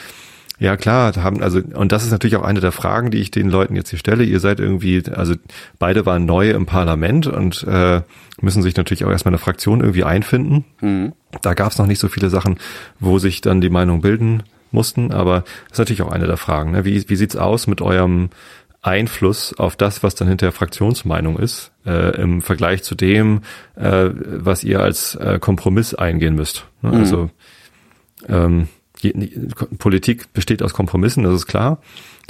Ja, klar, haben, also, und das ist natürlich auch eine der Fragen, die ich den Leuten jetzt hier stelle. Ihr seid irgendwie, also beide waren neu im Parlament und äh, müssen sich natürlich auch erstmal eine Fraktion irgendwie einfinden. Mhm. Da gab es noch nicht so viele Sachen, wo sich dann die Meinung bilden mussten, aber das ist natürlich auch eine der Fragen. Ne? Wie, wie sieht's aus mit eurem Einfluss auf das, was dann hinterher Fraktionsmeinung ist? äh, im Vergleich zu dem, äh, was ihr als äh, Kompromiss eingehen müsst. Ne? Mhm. Also ähm, Politik besteht aus Kompromissen, das ist klar.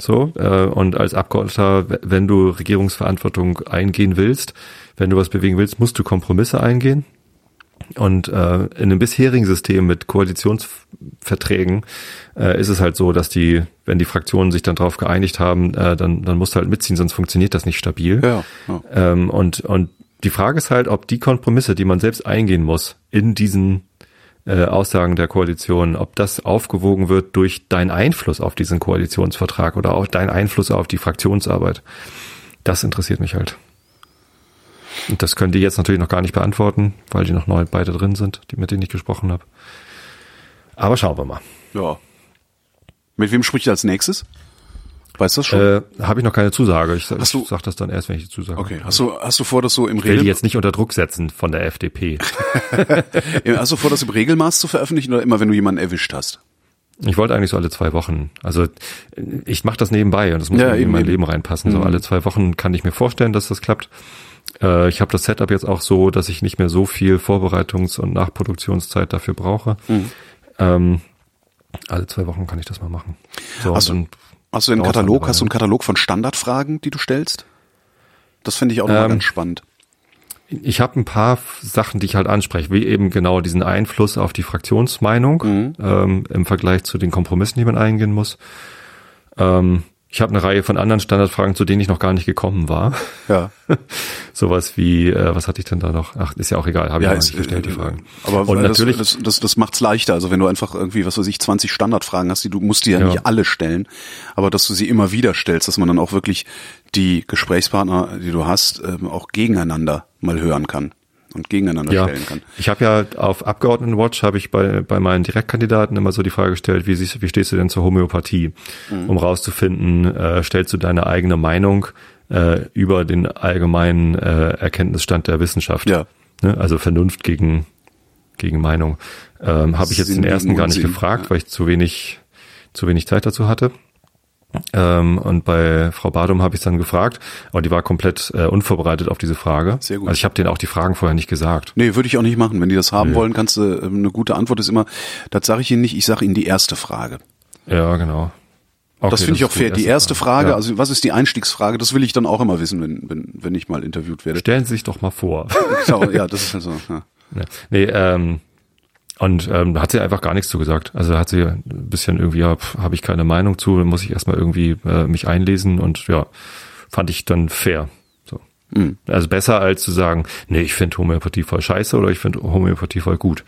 So äh, und als Abgeordneter, wenn du Regierungsverantwortung eingehen willst, wenn du was bewegen willst, musst du Kompromisse eingehen. Und äh, in dem bisherigen System mit Koalitionsverträgen äh, ist es halt so, dass die, wenn die Fraktionen sich dann darauf geeinigt haben, äh, dann, dann musst du halt mitziehen, sonst funktioniert das nicht stabil. Ja, ja. Ähm, und, und die Frage ist halt, ob die Kompromisse, die man selbst eingehen muss, in diesen äh, Aussagen der Koalition, ob das aufgewogen wird durch deinen Einfluss auf diesen Koalitionsvertrag oder auch deinen Einfluss auf die Fraktionsarbeit. Das interessiert mich halt. Und das können die jetzt natürlich noch gar nicht beantworten, weil die noch neu beide drin sind, die, mit denen ich gesprochen habe. Aber schauen wir mal. ja. Mit wem spricht er als nächstes? Weißt du das schon? Äh, habe ich noch keine Zusage. Ich, Hast du- ich sag das dann erst, wenn ich die Zusage okay. habe. Hast du, hast du vor, das so im Ich will die Regel, jetzt nicht unter Druck setzen von der FDP. hast du vor, das im Regelmaß zu veröffentlichen oder immer, wenn du jemanden erwischt hast? Ich wollte eigentlich so alle zwei Wochen. Also ich mache das nebenbei und das muss Ja, irgendwie in eben, mein eben. Leben reinpassen. So Mhm. alle zwei Wochen kann ich mir vorstellen, dass das klappt. Äh, ich habe das Setup jetzt auch so, dass ich nicht mehr so viel Vorbereitungs- und Nachproduktionszeit dafür brauche. Mhm. Ähm, alle zwei Wochen kann ich das mal machen. So, du- und Hast du einen Dauert Katalog, hast du einen. Katalog von Standardfragen, die du stellst? Das finde ich auch nochmal Ähm, ganz spannend. Ich habe ein paar Sachen, die ich halt anspreche, wie eben genau diesen Einfluss auf die Fraktionsmeinung Mhm. ähm, im Vergleich zu den Kompromissen, die man eingehen muss. Ähm, ich habe eine Reihe von anderen Standardfragen, zu denen ich noch gar nicht gekommen war. Ja. Sowas wie, äh, was hatte ich denn da noch? Ach, ist ja auch egal, habe ich Ja, noch ist, nicht gestellt, die äh, Fragen. Aber Und das, natürlich, das, das, das macht's leichter. Also wenn du einfach irgendwie, was weiß ich, 20 Standardfragen hast, die du musst die ja, Ja. nicht alle stellen, aber dass du sie immer wieder stellst, dass man dann auch wirklich die Gesprächspartner, die du hast, ähm, auch gegeneinander mal hören kann und gegeneinander ja, stellen kann. ich habe ja auf Abgeordnetenwatch habe ich bei bei meinen Direktkandidaten immer so die Frage gestellt, wie siehst, wie stehst du denn zur Homöopathie, Mhm. um rauszufinden, äh, stellst du deine eigene Meinung äh, über den allgemeinen äh, Erkenntnisstand der Wissenschaft, Ja. ne? also Vernunft gegen gegen Meinung. Ähm, habe ich jetzt den ersten gar nicht gefragt, ja. weil ich zu wenig zu wenig Zeit dazu hatte. Ähm, und bei Frau Badum habe ich dann gefragt, aber die war komplett äh, unvorbereitet auf diese Frage. Sehr gut. Also ich habe denen auch die Fragen vorher nicht gesagt. Nee, würde ich auch nicht machen. Wenn die das haben wollen, kannst du, ähm, eine gute Antwort ist immer, das sage ich ihnen nicht, ich sage ihnen die erste Frage. Ja, genau. Okay, das finde ich auch fair. Die erste Frage, Ja. also was ist die Einstiegsfrage, das will ich dann auch immer wissen, wenn, wenn, wenn ich mal interviewt werde. Stellen Sie sich doch mal vor. Genau, ja, das ist halt so. Ja. nee, ähm, und ähm, da hat sie einfach gar nichts zu gesagt. Also da hat sie ein bisschen irgendwie, ja, habe ich keine Meinung zu, muss ich erstmal irgendwie äh, mich einlesen und ja, fand ich dann fair. So. Mhm. Also besser als zu sagen, nee, ich finde Homöopathie voll scheiße oder ich finde Homöopathie voll gut.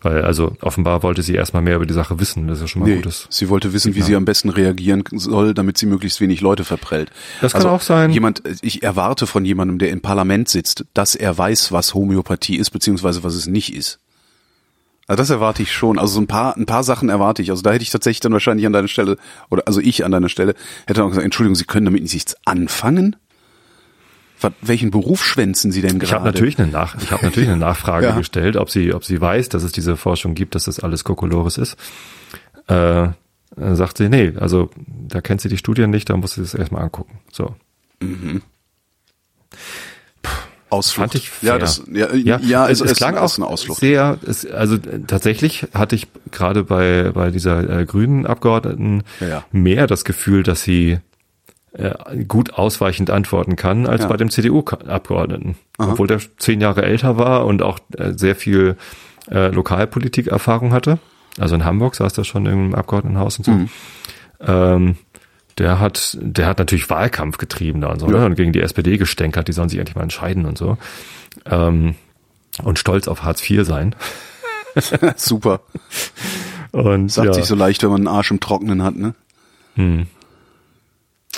Weil also offenbar wollte sie erstmal mehr über die Sache wissen. Das ist ja schon mal Nee, gutes. sie wollte wissen, wie sie am besten reagieren soll, damit sie möglichst wenig Leute verprellt. Das kann auch sein. Jemand, ich erwarte von jemandem, der im Parlament sitzt, dass er weiß, was Homöopathie ist, beziehungsweise was es nicht ist. Also das erwarte ich schon. Also so ein paar, ein paar Sachen erwarte ich. Also da hätte ich tatsächlich dann wahrscheinlich an deiner Stelle, oder also ich an deiner Stelle, hätte auch gesagt, Entschuldigung, Sie können damit nichts anfangen? Was, welchen Beruf schwänzen Sie denn gerade? Ich habe natürlich eine Nach ich habe natürlich eine Nachfrage Ja. gestellt, ob sie ob sie weiß, dass es diese Forschung gibt, dass das alles Kokolores ist. Äh, sagt sie, nee, also da kennt sie die Studien nicht, da muss sie das erstmal angucken. So. Ausflucht. Fand ich ja, fair. das, ja, ja, ja es, es, es klang ist auch eine Ausflucht. sehr, es, also äh, tatsächlich hatte ich gerade bei bei dieser äh, grünen Abgeordneten Ja, ja. mehr das Gefühl, dass sie äh, gut ausweichend antworten kann als Ja. bei dem CDU-Abgeordneten, obwohl der zehn Jahre älter war und auch äh, sehr viel äh, Lokalpolitik-Erfahrung hatte. Also in Hamburg saß er schon im Abgeordnetenhaus und so. Mhm. Ähm, der hat, der hat natürlich Wahlkampf getrieben da und so, Ja. ne? und gegen die SPD gestänkert, die sollen sich endlich mal entscheiden und so. Ähm, und stolz auf Hartz IV sein. Super. Und Sagt ja, sich so leicht, wenn man einen Arsch im Trockenen hat, ne?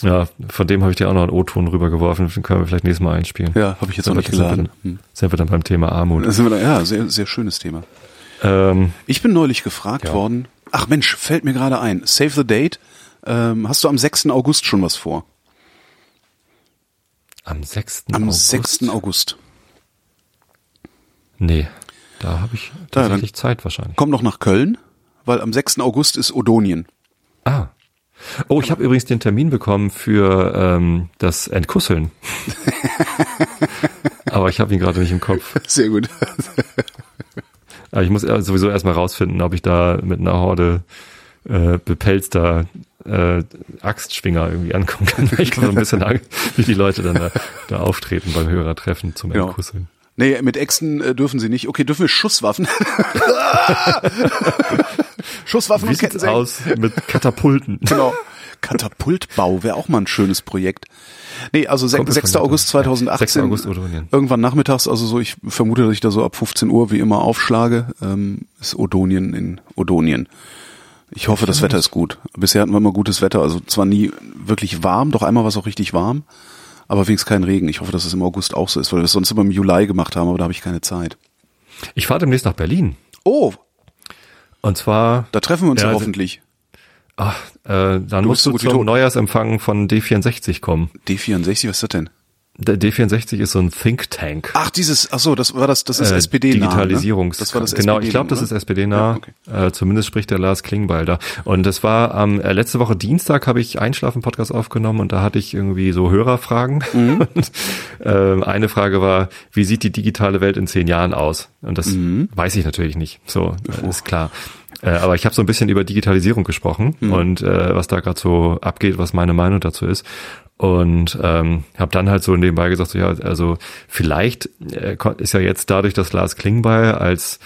ja, von dem habe ich dir auch noch einen O-Ton rübergeworfen, den können wir vielleicht nächstes Mal einspielen. Ja, habe ich jetzt noch nicht geladen. Sind wir, sind wir dann beim Thema Armut. Da sind wir da, ja, sehr, sehr schönes Thema. Ähm, Ich bin neulich gefragt Ja. worden. Ach Mensch, fällt mir gerade ein. Save the date. Ähm, hast du am 6. August schon was vor? am 6. Am August? 6. August. Nee, da habe ich Da, tatsächlich Zeit wahrscheinlich. Komm noch nach Köln, weil am 6. August ist Odonien. Ah, Oh, ich habe übrigens den Termin bekommen für ähm, das Entkusseln. Aber ich habe ihn gerade nicht im Kopf. Sehr gut. Aber ich muss sowieso erstmal rausfinden, ob ich da mit einer Horde äh, bepelzter äh, Axtschwinger irgendwie ankommen kann. Ich kann so ein bisschen Angst, wie die Leute dann da, da auftreten beim Hörertreffen zum Genau. Entkusseln. Nee, mit Äxten äh, dürfen sie nicht. Okay, dürfen wir Schusswaffen? Schusswaffen Wie und Kettensägen. aus mit Katapulten? Genau. Katapultbau wäre auch mal ein schönes Projekt. Nee, also se- Kommt 6. davon, August ja. 2018. 6. August Odonien. Irgendwann nachmittags, also so, ich vermute, dass ich da so ab 15 Uhr wie immer aufschlage, ähm, ist Odonien in Odonien. Ich hoffe, das Wetter ist gut. Bisher hatten wir immer gutes Wetter, also zwar nie wirklich warm, doch einmal war es auch richtig warm, aber wenigstens kein Regen. Ich hoffe, dass es im August auch so ist, weil wir es sonst immer im Juli gemacht haben, aber da habe ich keine Zeit. Ich fahre demnächst nach Berlin. Oh, Und zwar, da treffen wir uns Ja, hoffentlich. ach, äh, dann Du musst so du wie zum. Neujahrsempfang von D64 kommen. D64, was ist das denn? Der D64 ist so ein Think Tank. Ach, dieses, ach so, das war das, das ist Äh, SPD nah, Digitalisierungs. Ne? Das war das genau, SPD ich glaube, das ist SPD nah. Ja, okay. äh, zumindest spricht der Lars Klingbeil da. Und das war am äh, letzte Woche Dienstag habe ich Einschlafen-Podcast aufgenommen und da hatte ich irgendwie so Hörerfragen. Mhm. Und, ähm, eine Frage war, wie sieht die digitale Welt in zehn Jahren aus? Und das Mhm. weiß ich natürlich nicht. So, äh, ist klar. Äh, aber ich habe so ein bisschen über Digitalisierung gesprochen Mhm. und äh, was da gerade so abgeht, was meine Meinung dazu ist. Und ähm, habe dann halt so nebenbei gesagt, so, ja, also vielleicht äh, ist ja jetzt dadurch, dass Lars Klingbeil als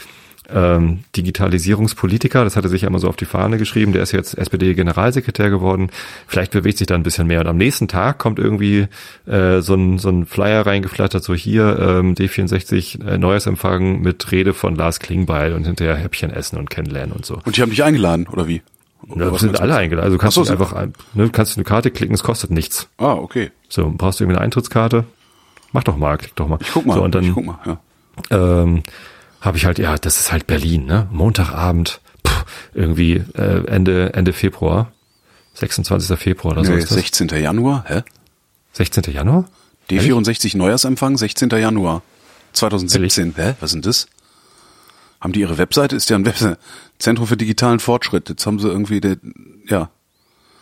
ähm, Digitalisierungspolitiker, das hat er sich ja immer so auf die Fahne geschrieben, der ist jetzt SPD-Generalsekretär geworden, vielleicht bewegt sich da ein bisschen mehr. Und am nächsten Tag kommt irgendwie äh, so, ein, so ein Flyer reingeflattert, so hier ähm, D64 äh, Neujahrsempfang mit Rede von Lars Klingbeil und hinterher Häppchen essen und kennenlernen und so. Und die haben dich eingeladen, oder wie? Oder Ja, sind alle eingeladen. Also kannst so, du einfach ein, ne, kannst eine Karte klicken, es kostet nichts. Ah, okay. So, brauchst du irgendwie eine Eintrittskarte? Mach doch mal, klick doch mal. Ich guck mal, So, und dann, ich guck mal, ja. ähm, habe ich halt, ja, das ist halt Berlin, ne? Montagabend, pff, irgendwie äh, Ende Ende Februar, 26. Februar oder so Nee, ist das. 16. Januar, hä? 16. Januar? D64 Neujahrsempfang, 16. Januar 2017. Hä? Was denn das? Haben die ihre Webseite? Ist ja ein Webseite. Zentrum für digitalen Fortschritt. Jetzt haben sie irgendwie, der, ja.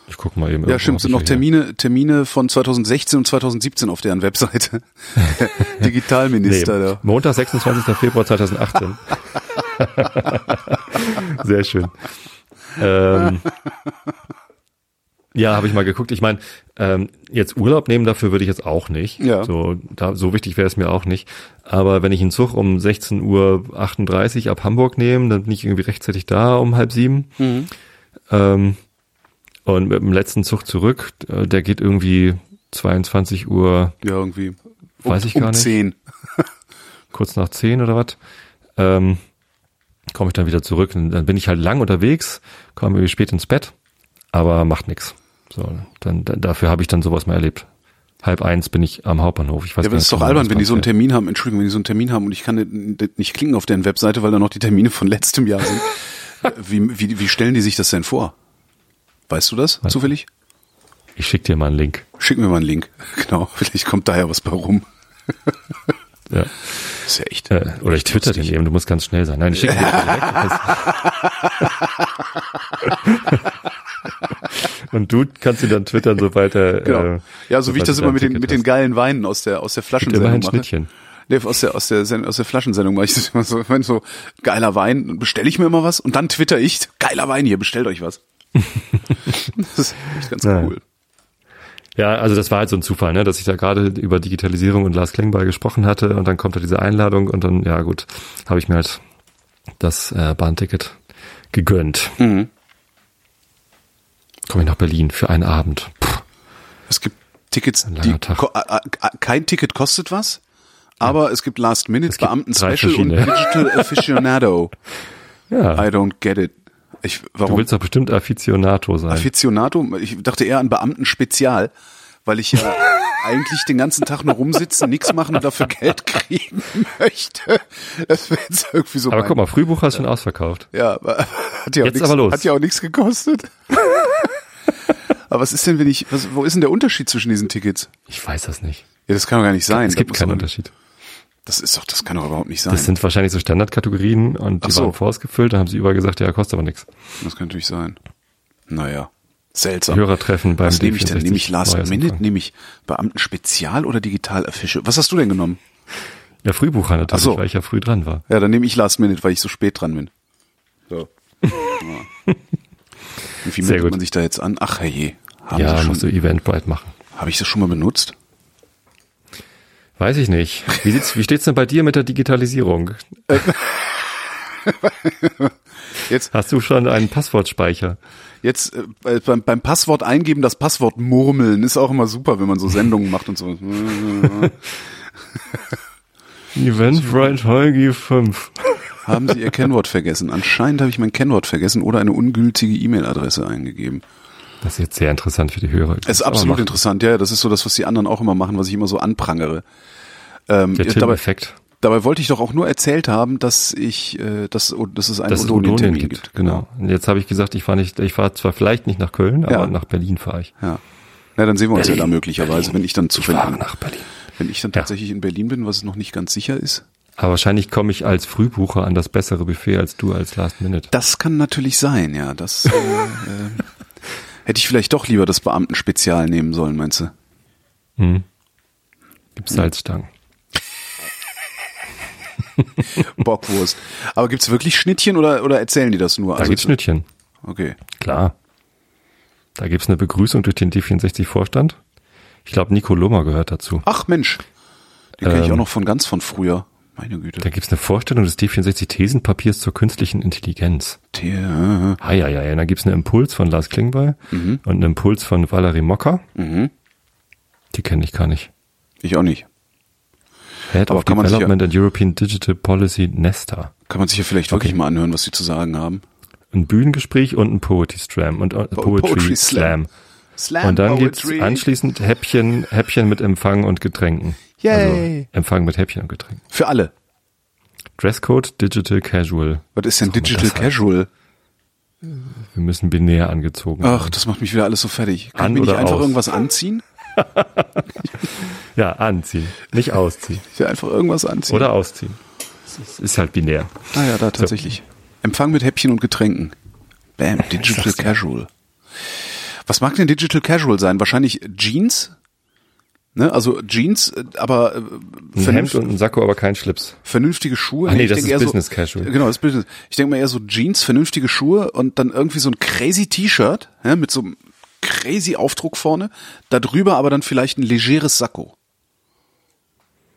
Ich guck mal eben. Ja, stimmt, sind noch Termine, Termine von 2016 und 2017 auf deren Webseite. hier. Digitalminister Nee, da. Montag, 26. Februar 2018. Sehr schön. Ähm, ja, habe ich mal geguckt. Ich meine, ähm, jetzt Urlaub nehmen dafür würde ich jetzt auch nicht. Ja. So, da, so wichtig wäre es mir auch nicht. Aber wenn ich einen Zug um 16.38 Uhr ab Hamburg nehme, dann bin ich irgendwie rechtzeitig da um halb sieben. Mhm. Ähm, und mit dem letzten Zug zurück, äh, der geht irgendwie 22 Uhr, Ja, irgendwie. Weiß um, ich gar um nicht. 10. kurz nach 10 oder was. Ähm, komme ich dann wieder zurück. Und dann bin ich halt lang unterwegs, komme irgendwie spät ins Bett, aber macht nix. So, dann, dann dafür habe ich dann sowas mal erlebt. Halb eins bin ich am Hauptbahnhof. Ich weiß Ja, aber das ist doch albern, wenn die so einen. Termin haben, Entschuldigung, wenn die so einen Termin haben und ich kann nicht, nicht klicken auf deren Webseite, weil da noch die Termine von letztem Jahr sind. wie, wie, wie stellen die sich das denn vor? Weißt du das zufällig? Ich schick dir mal einen Link. Schick mir mal einen Link. Genau, vielleicht kommt da ja was bei rum. Ja. Das ist ja echt. Äh, oder ich twitter den eben, du musst ganz schnell sein. Nein, ich schicke dir direkt. Und du kannst ihn dann twittern, sobald er. Genau. Äh, ja, so wie ich das immer mit den, mit den geilen Weinen aus der, aus der Flaschensendung mache. Schnittchen. Nee, aus der, aus der, aus der Flaschensendung mache ich das immer so, wenn so, geiler Wein, dann bestelle ich mir immer was und dann twitter ich, geiler Wein hier, bestellt euch was. das ist echt ganz Ja. cool. Ja, also das war halt so ein Zufall, ne, dass ich da gerade über Digitalisierung und Lars Klingbeil gesprochen hatte und dann kommt da diese Einladung und dann, ja gut, habe ich mir halt das äh, Bahnticket gegönnt. Mhm. Komme ich nach Berlin für einen Abend. Puh, Es gibt Tickets, die, kein Ticket kostet was, aber es gibt Last Minute, Beamten Special und. Digital Aficionado. ja, I don't get it. Ich, du warum? willst doch bestimmt Aficionato sein. Aficionado? Ich dachte eher an Beamten Spezial, weil ich ja eigentlich den ganzen Tag nur rumsitzen, nichts machen und dafür Geld kriegen möchte. Das wäre jetzt irgendwie so aber guck mal, Frühbuch hast du schon ausverkauft. Ja, aber hat ja auch Jetzt nichts, aber los. hat ja auch nichts gekostet. Aber was ist denn, wenn ich, was, wo ist denn der Unterschied zwischen diesen Tickets? Ich weiß das nicht. Ja, das kann doch gar nicht sein. Es gibt keinen doch- Unterschied. Das ist doch, das kann doch überhaupt nicht sein. Das sind wahrscheinlich so Standardkategorien und die so. waren vorausgefüllt, da haben sie überall gesagt, ja, kostet aber nichts. Das kann natürlich sein. Naja. Seltsam. Hörertreffen beim Was nehme ich denn? D64 Nehme ich Last Minute? Nehme ich Beamten Spezial oder Digitalerfische? Was hast du denn genommen? Ja, Frühbucher natürlich, so. weil ich ja früh dran war. Ja, dann nehme ich Last Minute, weil ich so spät dran bin. So. Ja. Wie viel meldet man sich da jetzt an? Ach herrje. Haben ja, musst du Eventbrite machen. habe ich das schon mal benutzt? Weiß ich nicht. Wie, sieht's, wie steht's denn bei dir mit der Digitalisierung? Jetzt, Hast du schon einen Passwortspeicher? jetzt äh, bei- beim, beim Passwort eingeben, das Passwort murmeln ist auch immer super, wenn man so Sendungen macht und so. Eventbrite Holgi 5. Haben Sie Ihr Kennwort vergessen? Anscheinend habe ich mein Kennwort vergessen oder eine ungültige E-Mail-Adresse eingegeben. Das ist jetzt sehr interessant für die Hörer. Es ist absolut interessant, ja. Das ist so das, was die anderen auch immer machen, was ich immer so anprangere. Ähm, Der ja, dabei, Tim-Effekt. dabei wollte ich doch auch nur erzählt haben, dass ich, äh, dass, dass es einen Dass Odonien-Termin Odonien gibt. gibt. Genau. Und jetzt habe ich gesagt, ich fahre nicht, ich fahre zwar vielleicht nicht nach Köln, aber Ja. nach Berlin fahre ich. Ja. Ja, dann sehen wir uns ja Berlin. da möglicherweise, wenn ich dann Ich zufällig, fahre nach Berlin. wenn ich dann Ja. tatsächlich in Berlin bin, was noch nicht ganz sicher ist. Aber wahrscheinlich komme ich als Frühbucher an das bessere Buffet als du als Last Minute. Das kann natürlich sein, ja. Das äh, äh, hätte ich vielleicht doch lieber das Beamtenspezial nehmen sollen, meinst du? Hm. Gibt's Salzstangen. Bockwurst. Aber gibt's wirklich Schnittchen oder, oder erzählen die das nur? Also Da gibt's Schnittchen. Okay. Klar. Da gibt's eine Begrüßung durch den D64-Vorstand. Ich glaube, Nico Lummer gehört dazu. Ach Mensch, den kenne ich Ähm. auch noch von ganz von früher. Meine Güte. Da gibt's eine Vorstellung des D64-Thesenpapiers zur künstlichen Intelligenz. Der, Ah, ja, ja, ja. Da gibt's einen Impuls von Lars Klingbeil und einen Impuls von Valerie Mocker. mhm. Die kenne ich gar nicht. Ich auch nicht. Head Aber of Development and European Digital Policy Nesta. Kann man sich ja vielleicht wirklich Okay. mal anhören, was sie zu sagen haben. Ein Bühnengespräch und ein Poetry Slam und äh, Poetry, Poetry Slam. Slam. Slam Und dann Poetry. gibt's anschließend Häppchen, Häppchen mit Empfang und Getränken. Yay. Also Empfang mit Häppchen und Getränken. Für alle. Dresscode Digital Casual. Was ist denn Digital. Casual? Wir müssen binär angezogen Ach, das macht mich wieder alles so fertig. Kann An ich mir nicht einfach aus? irgendwas anziehen? Ja, anziehen. Nicht ausziehen. Ich will einfach irgendwas anziehen. Oder ausziehen. Das ist halt binär. Ah ja, da tatsächlich. Empfang mit Häppchen und Getränken. Bam, Digital. Casual. Was mag denn Digital Casual sein? Wahrscheinlich Jeans? Ne? Also Jeans, äh, aber äh, Ein Hemd und ein Sakko, aber kein Schlips. vernünftige Schuhe. Ah, nee, ich das ist Business so, Casual. Genau, das ist Business. Ich denke mal eher so Jeans, vernünftige Schuhe und dann irgendwie so ein crazy T-Shirt ja, mit so einem crazy Aufdruck vorne. Da drüber aber dann vielleicht ein legeres Sakko.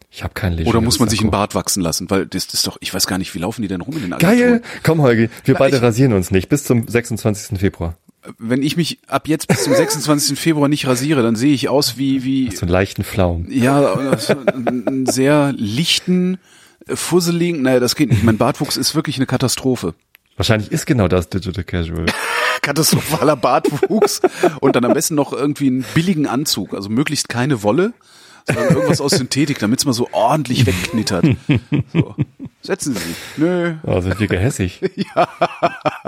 Ich habe kein Leger. Oder muss man sich einen Bart wachsen lassen? Weil das, das ist doch, ich weiß gar nicht, wie laufen die denn rum in den Geil! Agenturen? Komm, Holgi, wir Na, beide ich- rasieren uns nicht. Bis zum 26. Februar. Wenn ich mich ab jetzt bis zum 26. Februar nicht rasiere, dann sehe ich aus wie, wie, So einen leichten Pflaum. ja, einen einen sehr lichten, äh, fusseligen, naja, das geht nicht. Mein Bartwuchs ist wirklich eine Katastrophe. Wahrscheinlich ist genau das Digital Casual. Katastrophaler Bartwuchs und dann am besten noch irgendwie einen billigen Anzug, also möglichst keine Wolle, sondern irgendwas aus Synthetik, damit es mal so ordentlich wegknittert. So. Setzen Sie sich. Nö. Oh, sind wir gehässig. ja.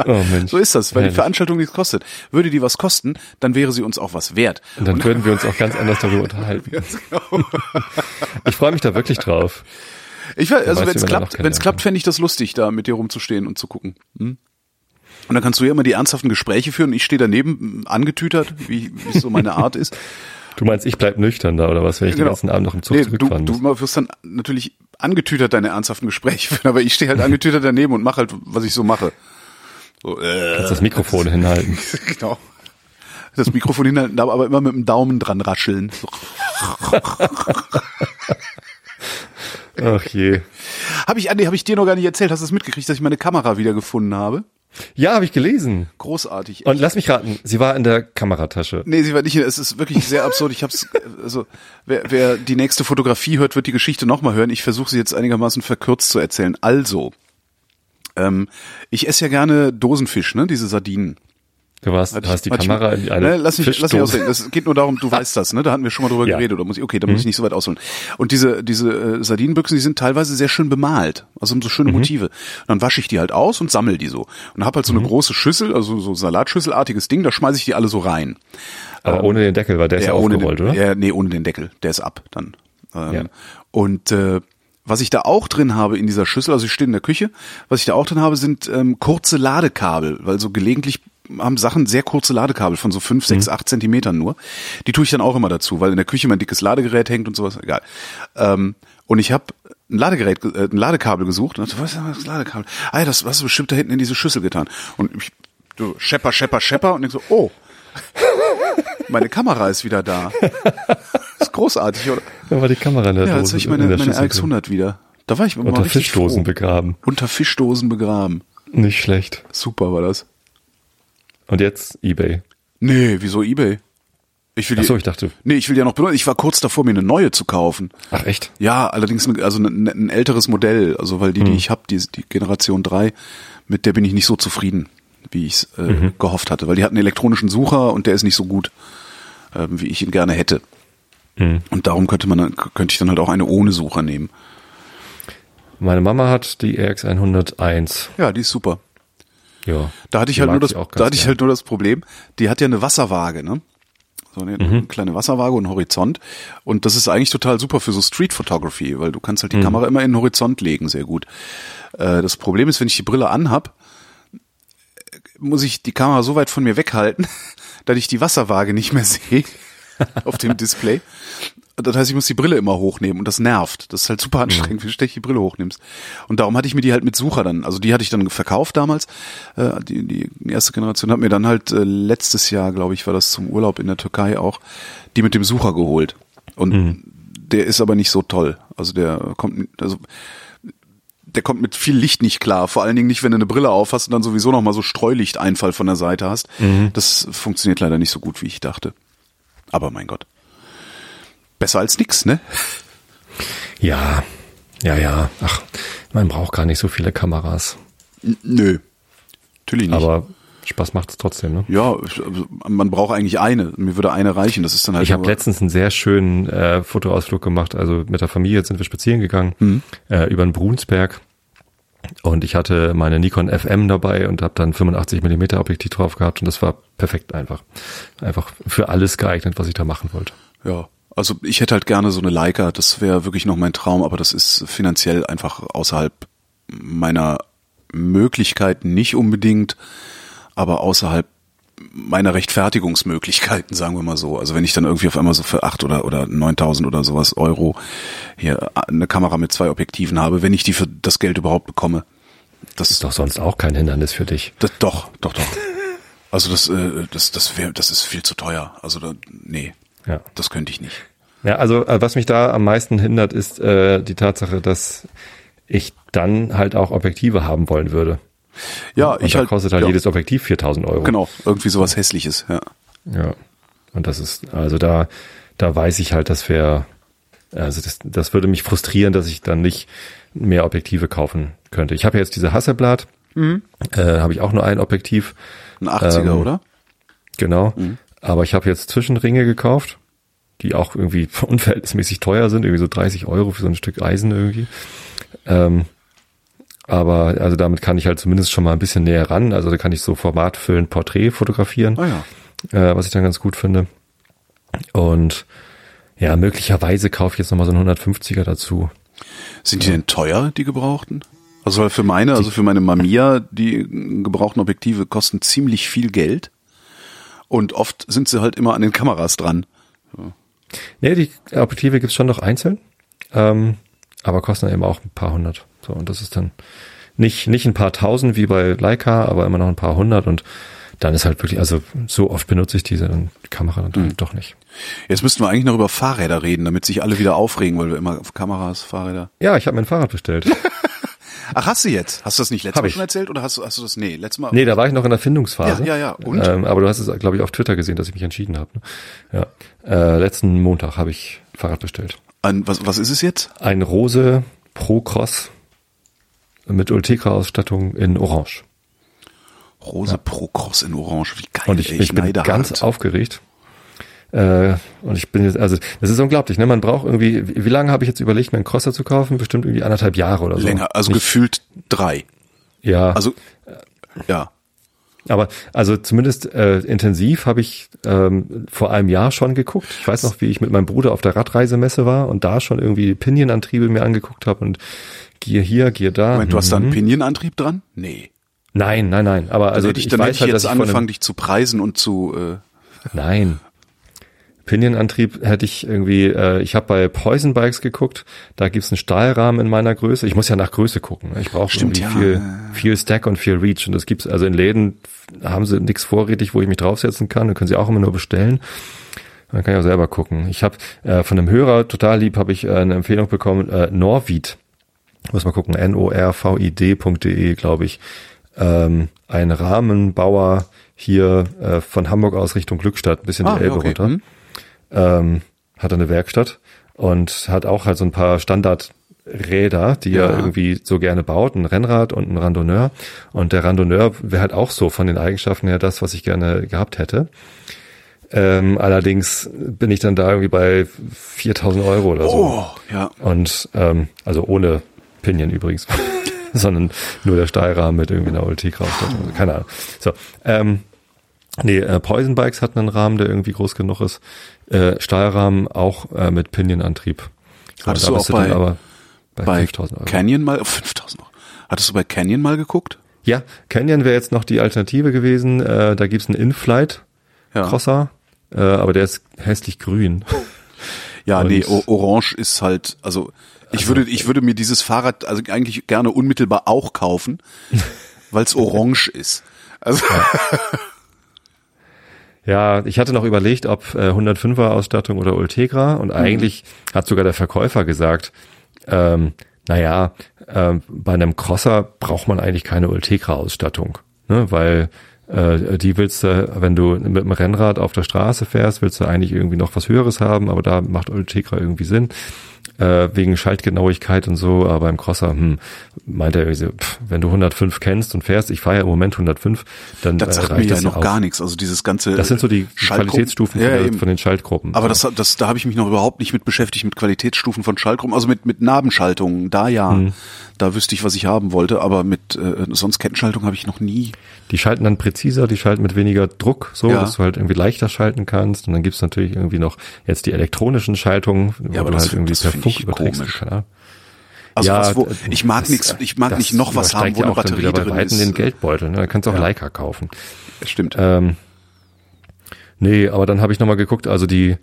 Oh Mensch. So ist das, weil die Herrlich. Veranstaltung nichts kostet. Würde die was kosten, dann wäre sie uns auch was wert. Und dann würden wir uns auch ganz anders darüber unterhalten. genau. Ich freue mich da wirklich drauf. Ich weiß, also wenn es klappt, wenn es klappt, fände ich das lustig, da mit dir rumzustehen und zu gucken. Hm? Und dann kannst du ja immer die ernsthaften Gespräche führen. Ich stehe daneben, angetütert, wie, wie so meine Art ist. Du meinst, ich bleib nüchtern da oder was, wenn ich den ganzen Abend noch im Zug Genau. Nee, du, zurückfahren du muss? wirst dann natürlich angetütert deine ernsthaften Gespräche führen, aber ich stehe halt angetütert daneben und mache halt, was ich so mache. So, äh, Kannst das Mikrofon hinhalten. genau. Das Mikrofon hinhalten, aber immer mit dem Daumen dran rascheln. So. Ach je. Habe ich, ah, nee, hab ich dir noch gar nicht erzählt. Hast du es mitgekriegt, dass ich meine Kamera wiedergefunden habe? Ja, habe ich gelesen. Großartig. Und lass mich raten, sie war in der Kameratasche. Nee, sie war nicht. Es ist wirklich sehr absurd. Ich hab's, also wer, wer die nächste Fotografie hört, wird die Geschichte nochmal hören. Ich versuche sie jetzt einigermaßen verkürzt zu erzählen. Also, ähm, ich esse ja gerne Dosenfisch, ne? Diese Sardinen. Du warst, du hast die Kamera in eine ne, lass mich, lass mich ausreden. Es geht nur darum, du weißt das, ne? Da hatten wir schon mal drüber Ja. Mhm. geredet. Oder muss ich, okay, da muss ich nicht so weit ausholen. Und diese, diese äh, Sardinenbüchsen, die sind teilweise sehr schön bemalt. Also haben so Mhm. schöne Motive. Und dann wasche ich die halt aus und sammel die so. Und hab halt so Mhm. eine große Schüssel, also so Salatschüsselartiges Ding, da schmeiße ich die alle so rein. Aber ohne den Deckel, weil der ist ja, aufgerollt, den, oder? Ja, nee, ohne den Deckel. Der ist ab dann. Ähm, Ja. Und äh, was ich da auch drin habe in dieser Schüssel, also ich stehe in der Küche, was ich da auch drin habe, sind ähm, kurze Ladekabel, weil so gelegentlich haben Sachen sehr kurze Ladekabel von so fünf, sechs, acht Zentimetern nur. Die tue ich dann auch immer dazu, weil in der Küche mein dickes Ladegerät hängt und sowas. Egal. Ähm, und ich habe ein Ladegerät, äh, ein Ladekabel gesucht und dachte, was ist das Ladekabel? Ah ja, das was bestimmt da hinten in diese Schüssel getan. Und ich so schepper, schepper, schepper und denk so, oh, meine Kamera ist wieder da. Das ist großartig, oder? Da war die Kamera in der Ja, jetzt habe ich meine, meine Schüssel drin. RX100 wieder. Da war ich mal Unter Fischdosen froh. begraben. Unter Fischdosen begraben. Nicht schlecht. Super war das. Und jetzt Ebay. Nee, wieso Ebay? Ich will Ach die, so, ich dachte. nee, ich will die ja noch benutzen. Ich war kurz davor, mir eine neue zu kaufen. Ach echt? Ja, allerdings eine, also ein, ein älteres Modell, also weil die, Hm. die ich habe, die, die Generation 3, mit der bin ich nicht so zufrieden, wie ich es äh, Mhm. gehofft hatte, weil die hat einen elektronischen Sucher und der ist nicht so gut, ähm, wie ich ihn gerne hätte. Hm. Und darum könnte man könnte ich dann halt auch eine ohne Sucher nehmen. Meine Mama hat die RX101. Ja, die ist super. Ja. Da hatte ich halt nur das, da hatte ich halt nur das Problem, die hat ja eine Wasserwaage, ne? So eine Mhm. kleine Wasserwaage und Horizont. Und das ist eigentlich total super für so Street Photography, weil du kannst Mhm. halt die Kamera immer in den Horizont legen, sehr gut. Äh, das Problem ist, wenn ich die Brille anhab, äh, muss ich die Kamera so weit von mir weghalten, dass ich die Wasserwaage nicht mehr sehe auf dem Display. Das heißt, ich muss die Brille immer hochnehmen und das nervt. Das ist halt super anstrengend, wie du ständig die Brille hochnimmst. Und darum hatte ich mir die halt mit Sucher dann, also die hatte ich dann verkauft damals, äh, die, die erste Generation hat mir dann halt äh, letztes Jahr, glaube ich, war das zum Urlaub in der Türkei auch, die mit dem Sucher geholt. Und der ist aber nicht so toll. Also der kommt, also der kommt mit viel Licht nicht klar. Vor allen Dingen nicht, wenn du eine Brille auf hast und dann sowieso noch mal so Streulichteinfall von der Seite hast. Das funktioniert leider nicht so gut, wie ich dachte. Aber mein Gott. Besser als nix, ne? Ja. Ja, ja. Ach, man braucht gar nicht so viele Kameras. N nö. Natürlich nicht. Aber Spaß macht es trotzdem, ne? ja, man braucht eigentlich eine. Mir würde eine reichen. Das ist dann halt. Ich habe letztens einen sehr schönen äh, Fotoausflug gemacht. Also mit der Familie sind wir spazieren gegangen äh, über den Brunsberg. Und ich hatte meine Nikon FM dabei und habe dann 85 Millimeter Objektiv drauf gehabt und das war perfekt einfach. Einfach für alles geeignet, was ich da machen wollte. Ja. Also ich hätte halt gerne so eine Leica. Das wäre wirklich noch mein Traum, aber das ist finanziell einfach außerhalb meiner Möglichkeiten nicht unbedingt, aber außerhalb meiner Rechtfertigungsmöglichkeiten, sagen wir mal so. Also wenn ich dann irgendwie auf einmal so für acht oder, oder 9000 oder sowas Euro hier eine Kamera mit zwei Objektiven habe, wenn ich die für das Geld überhaupt bekomme. Das Ist doch sonst auch kein Hindernis für dich. Das, doch, doch, doch. Also das, äh, das, das wäre, das ist viel zu teuer. Also da, nee, Ja. das könnte ich nicht. Ja, also äh, was mich da am meisten hindert, ist äh, die Tatsache, dass ich dann halt auch Objektive haben wollen würde. Ja, Und ich da halt. kostet halt ja, jedes Objektiv 4000 Euro. Genau, irgendwie sowas Hässliches. Ja. Ja. Und das ist, also da, da weiß ich halt, das wäre, also das, das würde mich frustrieren, dass ich dann nicht mehr Objektive kaufen könnte. Ich habe ja jetzt diese Hasselblad, äh, habe ich auch nur ein Objektiv, Ein 80er, Ähm, oder? genau. Aber ich habe jetzt Zwischenringe gekauft, die auch irgendwie unverhältnismäßig teuer sind, irgendwie so 30 Euro für so ein Stück Eisen irgendwie. Ähm, aber also damit kann ich halt zumindest schon mal ein bisschen näher ran. Also da kann ich so formatfüllend Porträt fotografieren Ah ja. äh, was ich dann ganz gut finde. Und ja, möglicherweise kaufe ich jetzt nochmal so einen 150er dazu. Sind die denn teuer, die gebrauchten? Also für meine, also für meine Mamiya, die gebrauchten Objektive kosten ziemlich viel Geld. Und oft sind sie halt immer an den Kameras dran. Nee, die Objektive gibt's schon noch einzeln, ähm, aber kosten eben auch ein paar hundert. So, und das ist dann nicht, nicht ein paar tausend wie bei Leica, aber immer noch ein paar hundert und dann ist halt wirklich, also so oft benutze ich diese Kamera dann doch nicht. Jetzt müssten wir eigentlich noch über Fahrräder reden, damit sich alle wieder aufregen, weil wir immer auf Kameras, Fahrräder. Ja, ich habe mein Fahrrad bestellt. Ach, hast du jetzt? Hast du das nicht letztes Hab Mal ich. schon erzählt oder hast du, hast du das? Nee, letztes Mal. Nee, da war ich noch in der Findungsphase. Ja, ja, ja. Und? Ähm, aber du hast es, glaube ich, auf Twitter gesehen, dass ich mich entschieden habe. Ne? Ja. Äh, letzten Montag habe ich Fahrrad bestellt. An, was, was ist es jetzt? Ein Rose Pro Cross mit Ultegra-Ausstattung in Orange. Rose Pro Cross in Orange. Wie geil, Und ich, ey, ich bin ganz hart. aufgeregt. Äh, und ich bin jetzt, also das ist unglaublich, ne? Man braucht irgendwie, wie, wie lange habe ich jetzt überlegt, mir einen Crosser zu kaufen? Bestimmt irgendwie anderthalb Jahre oder so. länger, also Nicht, gefühlt drei. ja, Also, ja. aber also zumindest äh, intensiv habe ich ähm, vor einem Jahr schon geguckt. Ich weiß noch, wie ich mit meinem Bruder auf der Radreisemesse war und da schon irgendwie Pinion-Antriebe mir angeguckt habe und Gier hier, Gier da. Moment, du hast da einen Mhm. Pinion-Antrieb dran? Nee. Nein, nein, nein. Aber also hätte ich, ich dann weiß hätte ich halt, jetzt ich angefangen, dich zu preisen und zu. Äh, Nein. Pinion-Antrieb hätte ich irgendwie, äh, ich habe bei Poison Bikes geguckt, da gibt's einen Stahlrahmen in meiner Größe. Ich muss ja nach Größe gucken. ne? Ich brauche irgendwie ja. viel, viel Stack und viel Reach. Und das gibt's, also in Läden haben sie nichts vorrätig, wo ich mich draufsetzen kann. Dann können sie auch immer nur bestellen. Dann kann ich auch selber gucken. Ich habe äh, von einem Hörer, total lieb, habe ich äh, eine Empfehlung bekommen, äh, Norvid. Muss mal gucken, N-O-R-V-I-D.de, glaube ich. Ähm, ein Rahmenbauer hier äh, von Hamburg aus Richtung Glückstadt, ein bisschen Ah, die Elbe okay. runter Hm. ähm, hat eine Werkstatt und hat auch halt so ein paar Standardräder, die Ja. er irgendwie so gerne baut, ein Rennrad und ein Randonneur. Und der Randonneur wäre halt auch so von den Eigenschaften her das, was ich gerne gehabt hätte. Ähm, allerdings bin ich dann da irgendwie bei 4000 Euro oder so. oh, ja. Und ähm, also ohne Pinion übrigens, sondern nur der Stahlrahmen mit irgendwie einer Ultegra-Ausstattung. Also keine Ahnung. So, ähm, nee, äh, Poison Bikes hatten einen Rahmen, der irgendwie groß genug ist. Äh, Stahlrahmen auch äh, mit Pinion-Antrieb. So, Hattest da du auch dann bei- aber bei, Bei 5000 Euro. Canyon mal, oh, 5000 Euro. Hattest du bei Canyon mal geguckt? ja, Canyon wäre jetzt noch die Alternative gewesen. Äh, da gibt's einen In-Flight Ja. Crosser, äh, aber der ist hässlich grün. Ja, Und- nee, Orange ist halt, also ich würde, ich würde mir dieses Fahrrad also eigentlich gerne unmittelbar auch kaufen, weil es orange ist. Also Ja, ich hatte noch überlegt, ob äh, 105er Ausstattung oder Ultegra und eigentlich hat sogar der Verkäufer gesagt, ähm, naja, ähm, bei einem Crosser braucht man eigentlich keine Ultegra Ausstattung, ne, weil äh, die willst du, wenn du mit dem Rennrad auf der Straße fährst, willst du eigentlich irgendwie noch was Höheres haben, aber da macht Ultegra irgendwie Sinn äh, wegen Schaltgenauigkeit und so, aber beim Crosser, hm, meint er irgendwie so, pff, wenn du 105 kennst und fährst, ich fahre ja im Moment 105, dann das äh, sagt mir reicht ja das noch auch. gar nichts. Also dieses ganze Das sind so die Qualitätsstufen ja, von, von den Schaltgruppen. Aber das, das, da habe ich mich noch überhaupt nicht mit beschäftigt, mit Qualitätsstufen von Schaltgruppen, also mit, mit Nabenschaltungen, da ja, Mhm. Da wüsste ich, was ich haben wollte, aber mit äh, sonst Kettenschaltung habe ich noch nie. die schalten dann präziser, die schalten mit weniger Druck, so, Ja. dass du halt irgendwie leichter schalten kannst. Und dann gibt's natürlich irgendwie noch jetzt die elektronischen Schaltungen, wo Ja, aber du das- halt irgendwie per Funk ich überträgst. komisch. Also Ja, was, wo, ich mag nichts, ich mag nicht noch was haben, wo eine auch dann Batterie wieder bei drin Weitem ist. den Geldbeutel. Ne? Da kannst du auch Ja. Leica kaufen. Stimmt. Ähm, nee, aber dann habe ich nochmal geguckt, also die,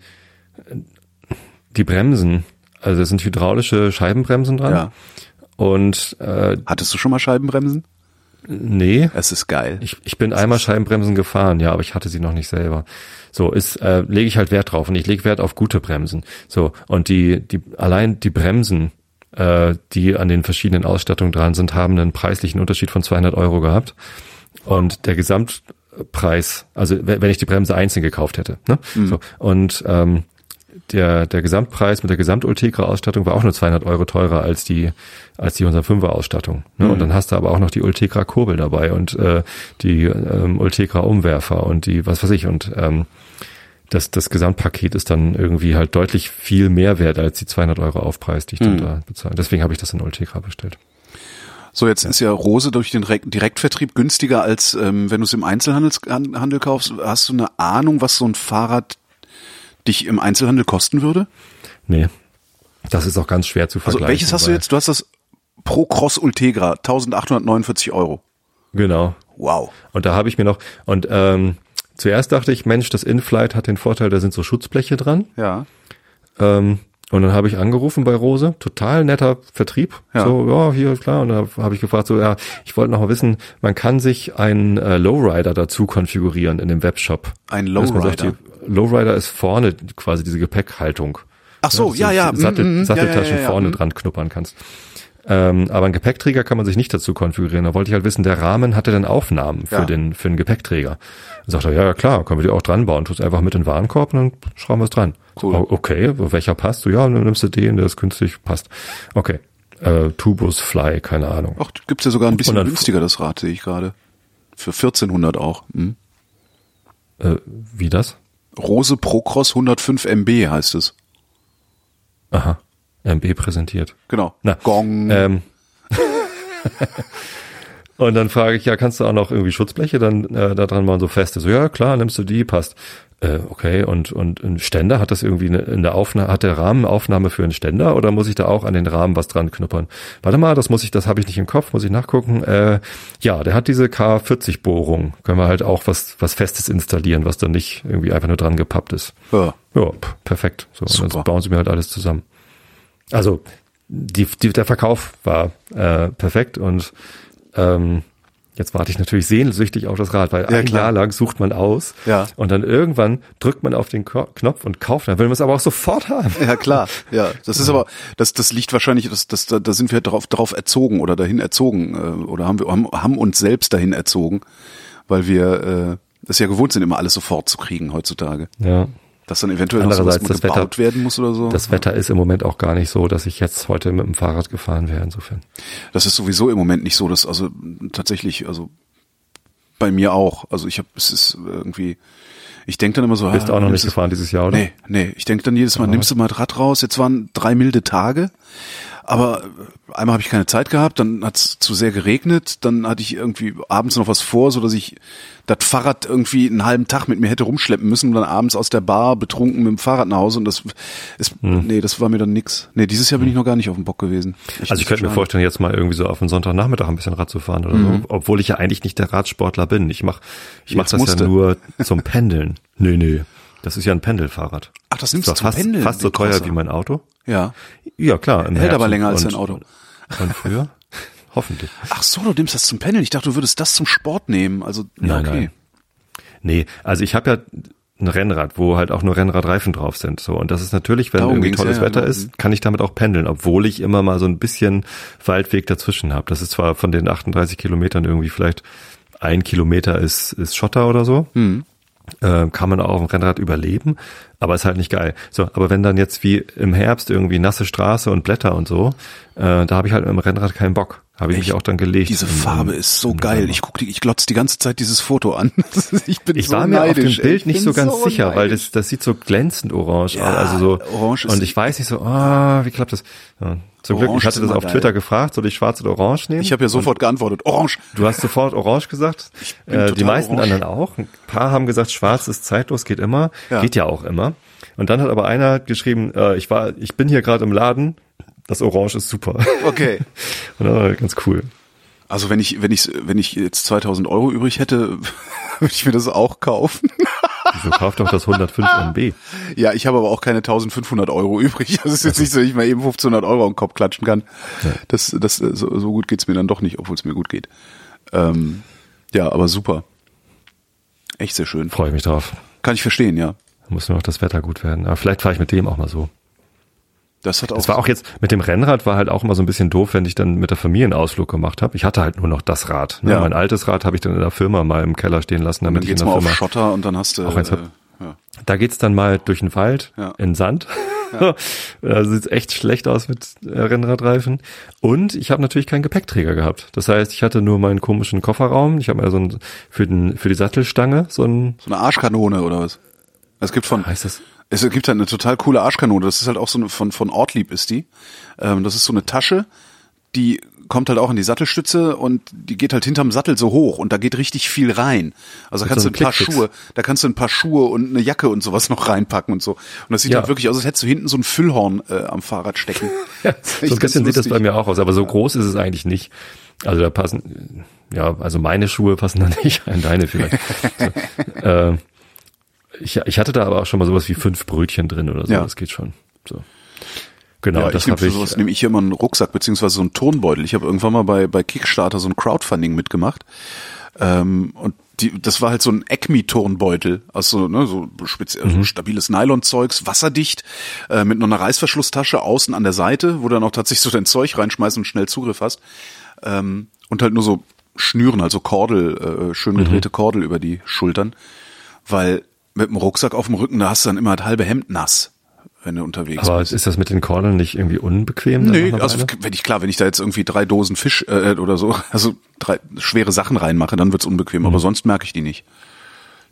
die Bremsen, also es sind hydraulische Scheibenbremsen dran. ja. Und äh, Hattest du schon mal Scheibenbremsen? nee, Es ist geil. Ich, ich bin einmal Scheibenbremsen gefahren, ja, aber ich hatte sie noch nicht selber. So, ist, äh, lege ich halt Wert drauf und ich lege Wert auf gute Bremsen. So, und die, die, allein die Bremsen, äh, die an den verschiedenen Ausstattungen dran sind, haben einen preislichen Unterschied von 200 Euro gehabt. Und der Gesamtpreis, also wenn ich die Bremse einzeln gekauft hätte, ne? So, und ähm, der, der Gesamtpreis mit der Gesamt-Ultegra-Ausstattung war auch nur 200 Euro teurer als die, als die 105er-Ausstattung. Ne? Und dann hast du aber auch noch die Ultegra-Kurbel dabei und äh, die ähm, Ultegra-Umwerfer und die, was weiß ich, und ähm, das, das Gesamtpaket ist dann irgendwie halt deutlich viel mehr wert als die 200 Euro Aufpreis, die ich dann da bezahle. Deswegen habe ich das in Ultegra bestellt. So, jetzt ist ja Rose durch den Direkt- Direktvertrieb günstiger als ähm, wenn du es im Einzelhandel Handel kaufst. Hast du eine Ahnung, was so ein Fahrrad dich im Einzelhandel kosten würde? Nee, das ist auch ganz schwer zu Also vergleichen. welches hast du jetzt? Du hast das Pro Cross Ultegra, 1849 Euro. Genau. Wow. Und da habe ich mir noch, und ähm, zuerst dachte ich, Mensch, das Inflight hat den Vorteil, da sind so Schutzbleche dran. Ja. Ähm, und dann habe ich angerufen bei Rose, total netter Vertrieb. Ja. So, ja, hier, klar. Und da habe ich gefragt, so, ja, ich wollte noch mal wissen, man kann sich einen äh, Lowrider dazu konfigurieren in dem Webshop. Ein man sagt, Lowrider? ist vorne quasi diese Gepäckhaltung. Ach so, ja, ja. Sattel, mm, mm, ja, Satteltaschen ja, ja, vorne mm. dran knuppern kannst. Ähm, aber einen Gepäckträger kann man sich nicht dazu konfigurieren. Da wollte ich halt wissen, der Rahmen hatte dann Aufnahmen für den für den Gepäckträger. Dann sagt er, ja, ja klar, können wir die auch dran bauen. Tust einfach mit in den Warenkorb und dann schrauben wir es dran. Cool. Oh, Okay, welcher passt? So, ja, dann nimmst du den, der ist günstig, passt. Okay. Äh, Tubus, Fly, keine Ahnung. Ach, gibt's ja sogar ein bisschen günstiger, das Rad, sehe ich gerade. Für 1400 auch. Hm. Äh, wie das? Rose Pro Cross 105 MB heißt es. Aha. MB präsentiert. Genau. Na, Gong. Ähm, und dann frage ich, ja, kannst du auch noch irgendwie Schutzbleche dann äh, da dran machen, so feste? So, ja, klar, nimmst du die, passt. Äh, okay, und, und ein Ständer, hat das irgendwie eine, in der Aufnahme, hat der Rahmen Aufnahme für einen Ständer oder muss ich da auch an den Rahmen was dran knuppern? Warte mal, das muss ich, das habe ich nicht im Kopf, muss ich nachgucken. Äh, ja, der hat diese K40-Bohrung. Können wir halt auch was, was Festes installieren, was dann nicht irgendwie einfach nur dran gepappt ist. Ja. Ja, perfekt. So, und Super. dann bauen sie mir halt alles zusammen. Also, die, die, der Verkauf war äh, perfekt und ähm, jetzt warte ich natürlich sehnsüchtig auf das Rad, weil Ja, ein klar. Jahr lang sucht man aus Ja. und dann irgendwann drückt man auf den Ko Knopf und kauft, dann will man es aber auch sofort haben. Ja, klar. Ja, das ist aber, das, das liegt wahrscheinlich, das, das, da, da sind wir drauf, drauf erzogen oder dahin erzogen äh, oder haben wir haben, haben uns selbst dahin erzogen, weil wir äh, es ja gewohnt sind, immer alles sofort zu kriegen heutzutage. Ja. Dass dann eventuell Andererseits das Wetter- gebaut werden muss oder so. Das Wetter ist im Moment auch gar nicht so, dass ich jetzt heute mit dem Fahrrad gefahren wäre, insofern. Das ist sowieso im Moment nicht so, dass also tatsächlich, also bei mir auch. Also ich habe, es ist irgendwie, ich denke dann immer so, Bist ah, auch noch nicht gefahren dieses Jahr, oder? Nee, nee. Ich denke dann jedes Mal, nimmst du mal das Rad raus. Jetzt waren drei milde Tage. Aber einmal habe ich keine Zeit gehabt, dann hat es zu sehr geregnet, dann hatte ich irgendwie abends noch was vor, so dass ich das Fahrrad irgendwie einen halben Tag mit mir hätte rumschleppen müssen und dann abends aus der Bar betrunken mit dem Fahrrad nach Hause und das ist, nee, das war mir dann nix. Nee, dieses Jahr bin ich noch gar nicht auf dem Bock gewesen. Hm. Also ich könnte mir vorstellen, jetzt mal irgendwie so auf einen Sonntagnachmittag ein bisschen Rad zu fahren oder so, obwohl ich ja eigentlich nicht der Radsportler bin. Ich mach, ich mach Mhm. Das musste. ja nur zum Pendeln. Nee, nee. Das ist ja ein Pendelfahrrad. Ach, das nimmst Ist du zum fast, Pendeln, fast so teuer wie mein Auto. Ja. Ja, klar. Hält Herbst aber länger als dein Auto. Und früher? Hoffentlich. Ach so, du nimmst das zum Pendeln. Ich dachte, du würdest das zum Sport nehmen. Also, ja, Nein, okay. nein. Nee, also ich habe ja ein Rennrad, wo halt auch nur Rennradreifen drauf sind. So und das ist natürlich, wenn Darum irgendwie tolles ja, ja, Wetter genau. ist, kann ich damit auch pendeln, obwohl ich immer mal so ein bisschen Waldweg dazwischen habe. Das ist zwar von den 38 Kilometern irgendwie vielleicht ein Kilometer ist ist Schotter oder so. Hm. Äh, kann man auch auf dem Rennrad überleben, aber ist halt nicht geil. So, aber wenn dann jetzt wie im Herbst irgendwie nasse Straße und Blätter und so, äh, da habe ich halt mit dem Rennrad keinen Bock. Habe ich mich Echt? auch dann gelegt. Diese im- Farbe im- ist so im geil. Ich guck die, ich glotz die ganze Zeit dieses Foto an. ich bin Ich so war mir neidisch. auf dem Bild Ich nicht so ganz so sicher, weil das, das sieht so glänzend orange Ja, aus. Also so, orange ist- und ich weiß nicht so, ah, wie klappt das? Ja. Zum Glück, ich hatte das auf geil. Twitter gefragt, soll ich schwarz oder orange nehmen? Ich habe ja sofort geantwortet. Orange. Du hast sofort orange gesagt. Äh, die meisten orange. anderen auch. Ein paar haben gesagt, schwarz ist zeitlos, geht immer. Ja. Geht ja auch immer. Und dann hat aber einer geschrieben, äh, ich war, ich bin hier gerade im Laden, das Orange ist super. Okay. Und das war ganz cool. Also wenn ich, wenn ich, wenn ich jetzt 2000 Euro übrig hätte, würde ich mir das auch kaufen. Wieso kauft doch das 105 MB? Ja, ich habe aber auch keine 1500 Euro übrig. Das ist jetzt nicht so, dass ich mal eben 1500 Euro am Kopf klatschen kann. Das, das, so, so gut geht's mir dann doch nicht, obwohl es mir gut geht. Ähm, ja, aber super. Echt sehr schön. Freue ich mich drauf. Kann ich verstehen, ja. Da muss nur noch das Wetter gut werden. Aber vielleicht fahre ich mit dem auch mal so. Das hat auch. Es war auch jetzt, mit dem Rennrad war halt auch immer so ein bisschen doof, wenn ich dann mit der Familie einen Ausflug gemacht habe. Ich hatte halt nur noch das Rad. Ne? Ja. Mein altes Rad habe ich dann in der Firma mal im Keller stehen lassen, dann damit ich in der mal auf Firma. Schotter und dann hast du. Auch äh, ja. Da geht's dann mal durch den Wald, Ja. in Sand. da sieht's echt schlecht aus mit äh, Rennradreifen. Und ich habe natürlich keinen Gepäckträger gehabt. Das heißt, ich hatte nur meinen komischen Kofferraum. Ich habe mir so ein, für, den, für die Sattelstange so ein, So eine Arschkanone oder was? Es gibt von, heißt das? Es gibt halt eine total coole Arschkanone. Das ist halt auch so eine, von, von Ortlieb ist die. Ähm, das ist so eine Tasche, die kommt halt auch in die Sattelstütze und die geht halt hinterm Sattel so hoch und da geht richtig viel rein. Also da kannst so du ein paar. Schuhe, da kannst du ein paar Schuhe und eine Jacke und sowas noch reinpacken und so. Und das sieht Ja. halt wirklich aus, als hättest du hinten so ein Füllhorn äh, am Fahrrad stecken. Ja, so ein bisschen sieht das bei mir auch aus, aber so groß ist es eigentlich nicht. Also da passen, ja, also meine Schuhe passen da nicht rein, deine vielleicht. so, äh, ich, ich hatte da aber auch schon mal sowas wie fünf Brötchen drin oder so, Ja. das geht schon. So. Genau, ja, das habe ich. sowas nehme ich hier immer einen Rucksack beziehungsweise so einen Turnbeutel. Ich habe irgendwann mal bei bei Kickstarter so ein Crowdfunding mitgemacht ähm, und die, das war halt so ein Acme-Turnbeutel, also ne, so speziell so stabiles Nylonzeugs, wasserdicht, äh, mit noch einer Reißverschlusstasche außen an der Seite, wo du dann auch tatsächlich so dein Zeug reinschmeißen und schnell Zugriff hast ähm, und halt nur so Schnüren, also Kordel, äh, schön gedrehte Kordel über die Schultern, weil mit dem Rucksack auf dem Rücken, da hast du dann immer das halbe Hemd nass, wenn du unterwegs Aber bist. ist das mit den Kordeln nicht irgendwie unbequem? Nee, also wenn ich klar, wenn ich da jetzt irgendwie drei Dosen Fisch äh, oder so, also drei schwere Sachen reinmache, dann wird's unbequem. Aber sonst merke ich die nicht.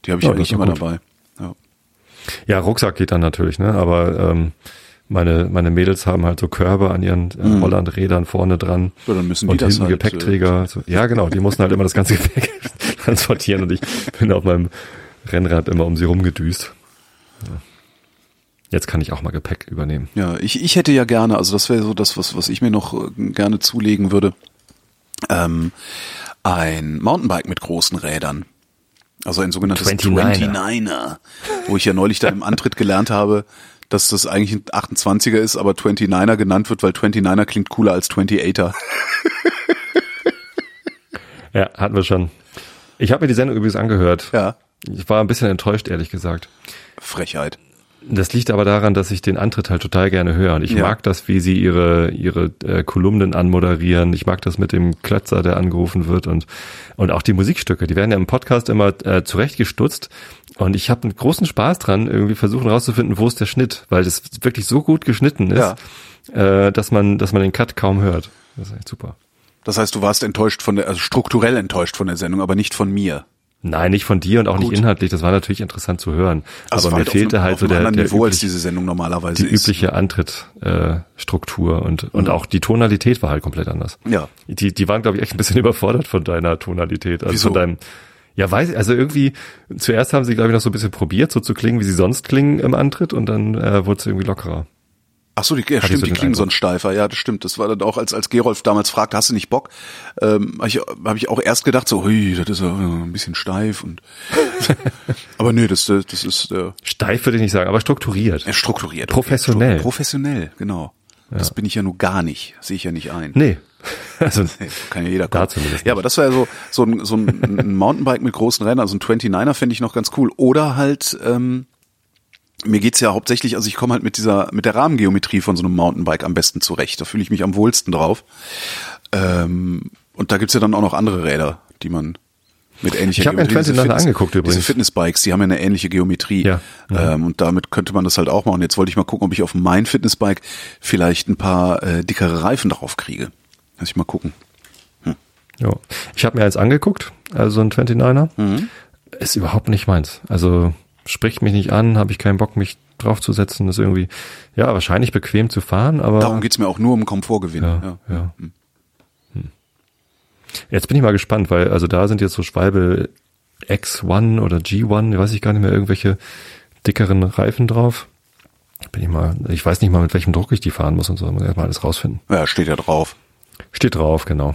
Die habe ich Mhm. Ja, eigentlich immer gut. dabei. Ja. Ja, Rucksack geht dann natürlich, ne? Aber ähm, meine, meine Mädels haben halt so Körbe an ihren äh, Hollandrädern vorne dran. Mhm. Ja, dann müssen die und das hinten halt, Gepäckträger. so. Ja, genau, die mussten halt immer das ganze Gepäck transportieren und ich bin auf meinem Rennrad immer um sie rumgedüst. Jetzt kann ich auch mal Gepäck übernehmen. Ja, ich, ich hätte ja gerne, also das wäre so das, was, was ich mir noch äh, gerne zulegen würde, ähm, ein Mountainbike mit großen Rädern. Also ein sogenanntes 29er. 29er, wo ich ja neulich dann im Antritt gelernt habe, dass das eigentlich ein 28er ist, aber 29er genannt wird, weil 29er klingt cooler als 28er. Ja, hatten wir schon. Ich habe mir die Sendung übrigens angehört. Ja, Ich war ein bisschen enttäuscht, ehrlich gesagt. Frechheit. Das liegt aber daran, dass ich den Antritt halt total gerne höre. Und ich Ja. mag das, wie sie ihre, ihre äh, Kolumnen anmoderieren. Ich mag das mit dem Klötzer, der angerufen wird und, und auch die Musikstücke. Die werden ja im Podcast immer äh, zurechtgestutzt. Und ich habe einen großen Spaß dran, irgendwie versuchen rauszufinden, wo ist der Schnitt, weil das wirklich so gut geschnitten ist, äh, dass man, dass man den Cut kaum hört. Das ist echt super. Das heißt, du warst enttäuscht von der, also strukturell enttäuscht von der Sendung, aber nicht von mir. Nein, nicht von dir und auch Gut. nicht inhaltlich. Das war natürlich interessant zu hören. Also aber mir halt fehlte einem, halt so der, der Niveau, diese Sendung normalerweise die ist. übliche Antrittstruktur äh, und und auch die Tonalität war halt komplett anders. Ja. Die die waren glaube ich echt ein bisschen überfordert von deiner Tonalität, also Wieso? von deinem ja, weiß ich, also irgendwie, zuerst haben sie, glaube ich, noch so ein bisschen probiert, so zu klingen, wie sie sonst klingen im Antritt und dann äh, wurde es irgendwie lockerer. Ach so, die, ja, stimmt, so die klingen Eindruck. sonst steifer. Ja, das stimmt. Das war dann auch, als, als Gerolf damals fragte, hast du nicht Bock? Ähm, habe ich, hab ich auch erst gedacht, so, hui, das ist ja ein bisschen steif und, aber nee, das, das ist, äh, Steif würde ich nicht sagen, aber strukturiert. ja, strukturiert. Professionell. Stru- Professionell, genau. Das bin ich ja nur gar nicht. Sehe ich ja nicht ein. Nee. Also, Nee, Kann ja jeder zumindest Ja, aber das wäre so, so ein, so ein, ein Mountainbike mit großen Rädern, also ein 29er fände ich noch ganz cool. Oder halt, ähm, mir geht's ja hauptsächlich, also ich komme halt mit dieser, mit der Rahmengeometrie von so einem Mountainbike am besten zurecht. Da fühle ich mich am wohlsten drauf. Ähm, und da gibt's ja dann auch noch andere Räder, die man mit ähnlicher Ich hab mir einen Diese 29er Fitness- angeguckt übrigens. Diese Fitnessbikes, die haben ja eine ähnliche Geometrie. Ja. Ja. Ähm, und damit könnte man das halt auch machen. Jetzt wollte ich mal gucken, ob ich auf mein Fitnessbike vielleicht ein paar äh, dickere Reifen drauf kriege. Lass ich mal gucken. ja. Ich habe mir eins angeguckt, also ein 29er. Mhm. Ist überhaupt nicht meins. Also spricht mich nicht an, habe ich keinen Bock, mich draufzusetzen. Ist irgendwie, ja, wahrscheinlich bequem zu fahren, aber Darum geht's mir auch nur um Komfortgewinn. Ja, Ja. ja. Hm. Jetzt bin ich mal gespannt, weil also da sind jetzt so Schwalbe X1 oder G1, weiß ich gar nicht mehr, irgendwelche dickeren Reifen drauf. Bin ich mal, ich weiß nicht mal, mit welchem Druck ich die fahren muss und so, muss ich erst mal alles rausfinden. Ja, steht ja drauf. Steht drauf, genau.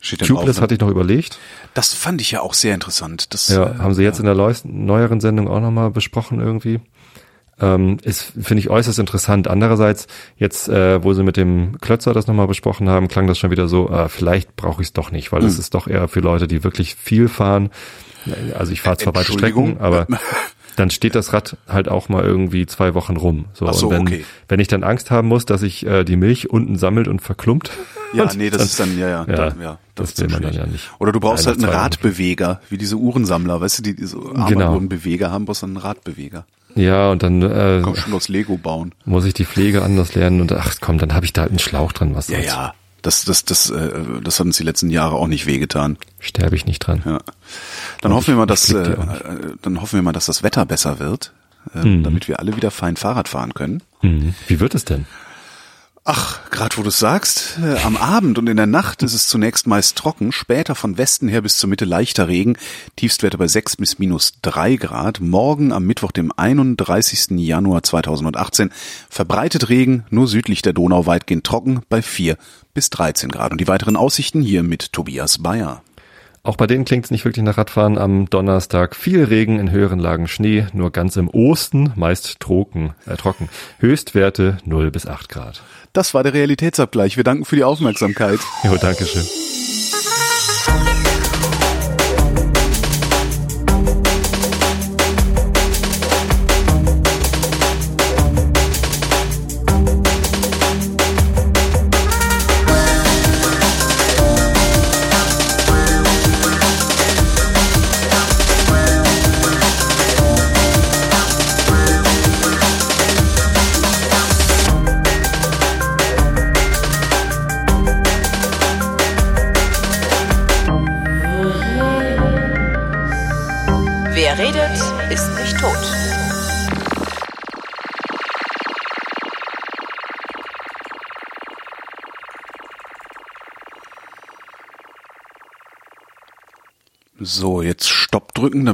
Steht Tubeless drauf. hatte ich noch überlegt. Das fand ich ja auch sehr interessant. Das, Ja, äh, haben sie jetzt in der neueren Sendung auch nochmal besprochen irgendwie. Ähm, ist, finde ich, äußerst interessant. Andererseits, jetzt, äh, wo sie mit dem Klötzer das nochmal besprochen haben, klang das schon wieder so, äh, vielleicht brauche ich es doch nicht, weil es ist doch eher für Leute, die wirklich viel fahren. Also ich fahre zwar weite? Strecken, aber dann steht das Rad halt auch mal irgendwie zwei Wochen rum. So, so, und wenn, okay. wenn ich dann Angst haben muss, dass sich äh, die Milch unten sammelt und verklumpt. Ja, und nee, das dann, ist dann, ja, ja, Ja, dann, ja das ist will man dann ja nicht. Oder du brauchst halt einen Radbeweger, wie diese Uhrensammler, weißt du, die, die so Genau. Armaturenbeweger haben, brauchst du einen Radbeweger. Ja, und dann äh, Komm schon aus Lego bauen. muss ich die Pflege anders lernen und ach komm, dann habe ich da halt einen Schlauch dran, was Ja, soll's. ja. Das, das, das, äh, das hat uns die letzten Jahre auch nicht wehgetan. Sterbe ich nicht dran. Ja. Dann hoffen wir mal, dass, äh, äh, dann hoffen wir mal, dass das Wetter besser wird, äh, damit wir alle wieder fein Fahrrad fahren können. Mhm. Wie wird es denn? Ach, gerade wo du sagst, äh, am Abend und in der Nacht ist es zunächst meist trocken, später von Westen her bis zur Mitte leichter Regen, Tiefstwerte bei 6 bis minus 3 Grad. Morgen am Mittwoch, dem 31. Januar 2018, verbreitet Regen, nur südlich der Donau weitgehend trocken bei 4 bis 13 Grad. Und die weiteren Aussichten hier mit Tobias Bayer. Auch bei denen klingt es nicht wirklich nach Radfahren. Am Donnerstag viel Regen, in höheren Lagen Schnee, nur ganz im Osten meist trocken. Äh, trocken. Höchstwerte 0 bis 8 Grad. Das war der Realitätsabgleich. Wir danken für die Aufmerksamkeit. Jo, Dankeschön. So, jetzt Stopp drücken,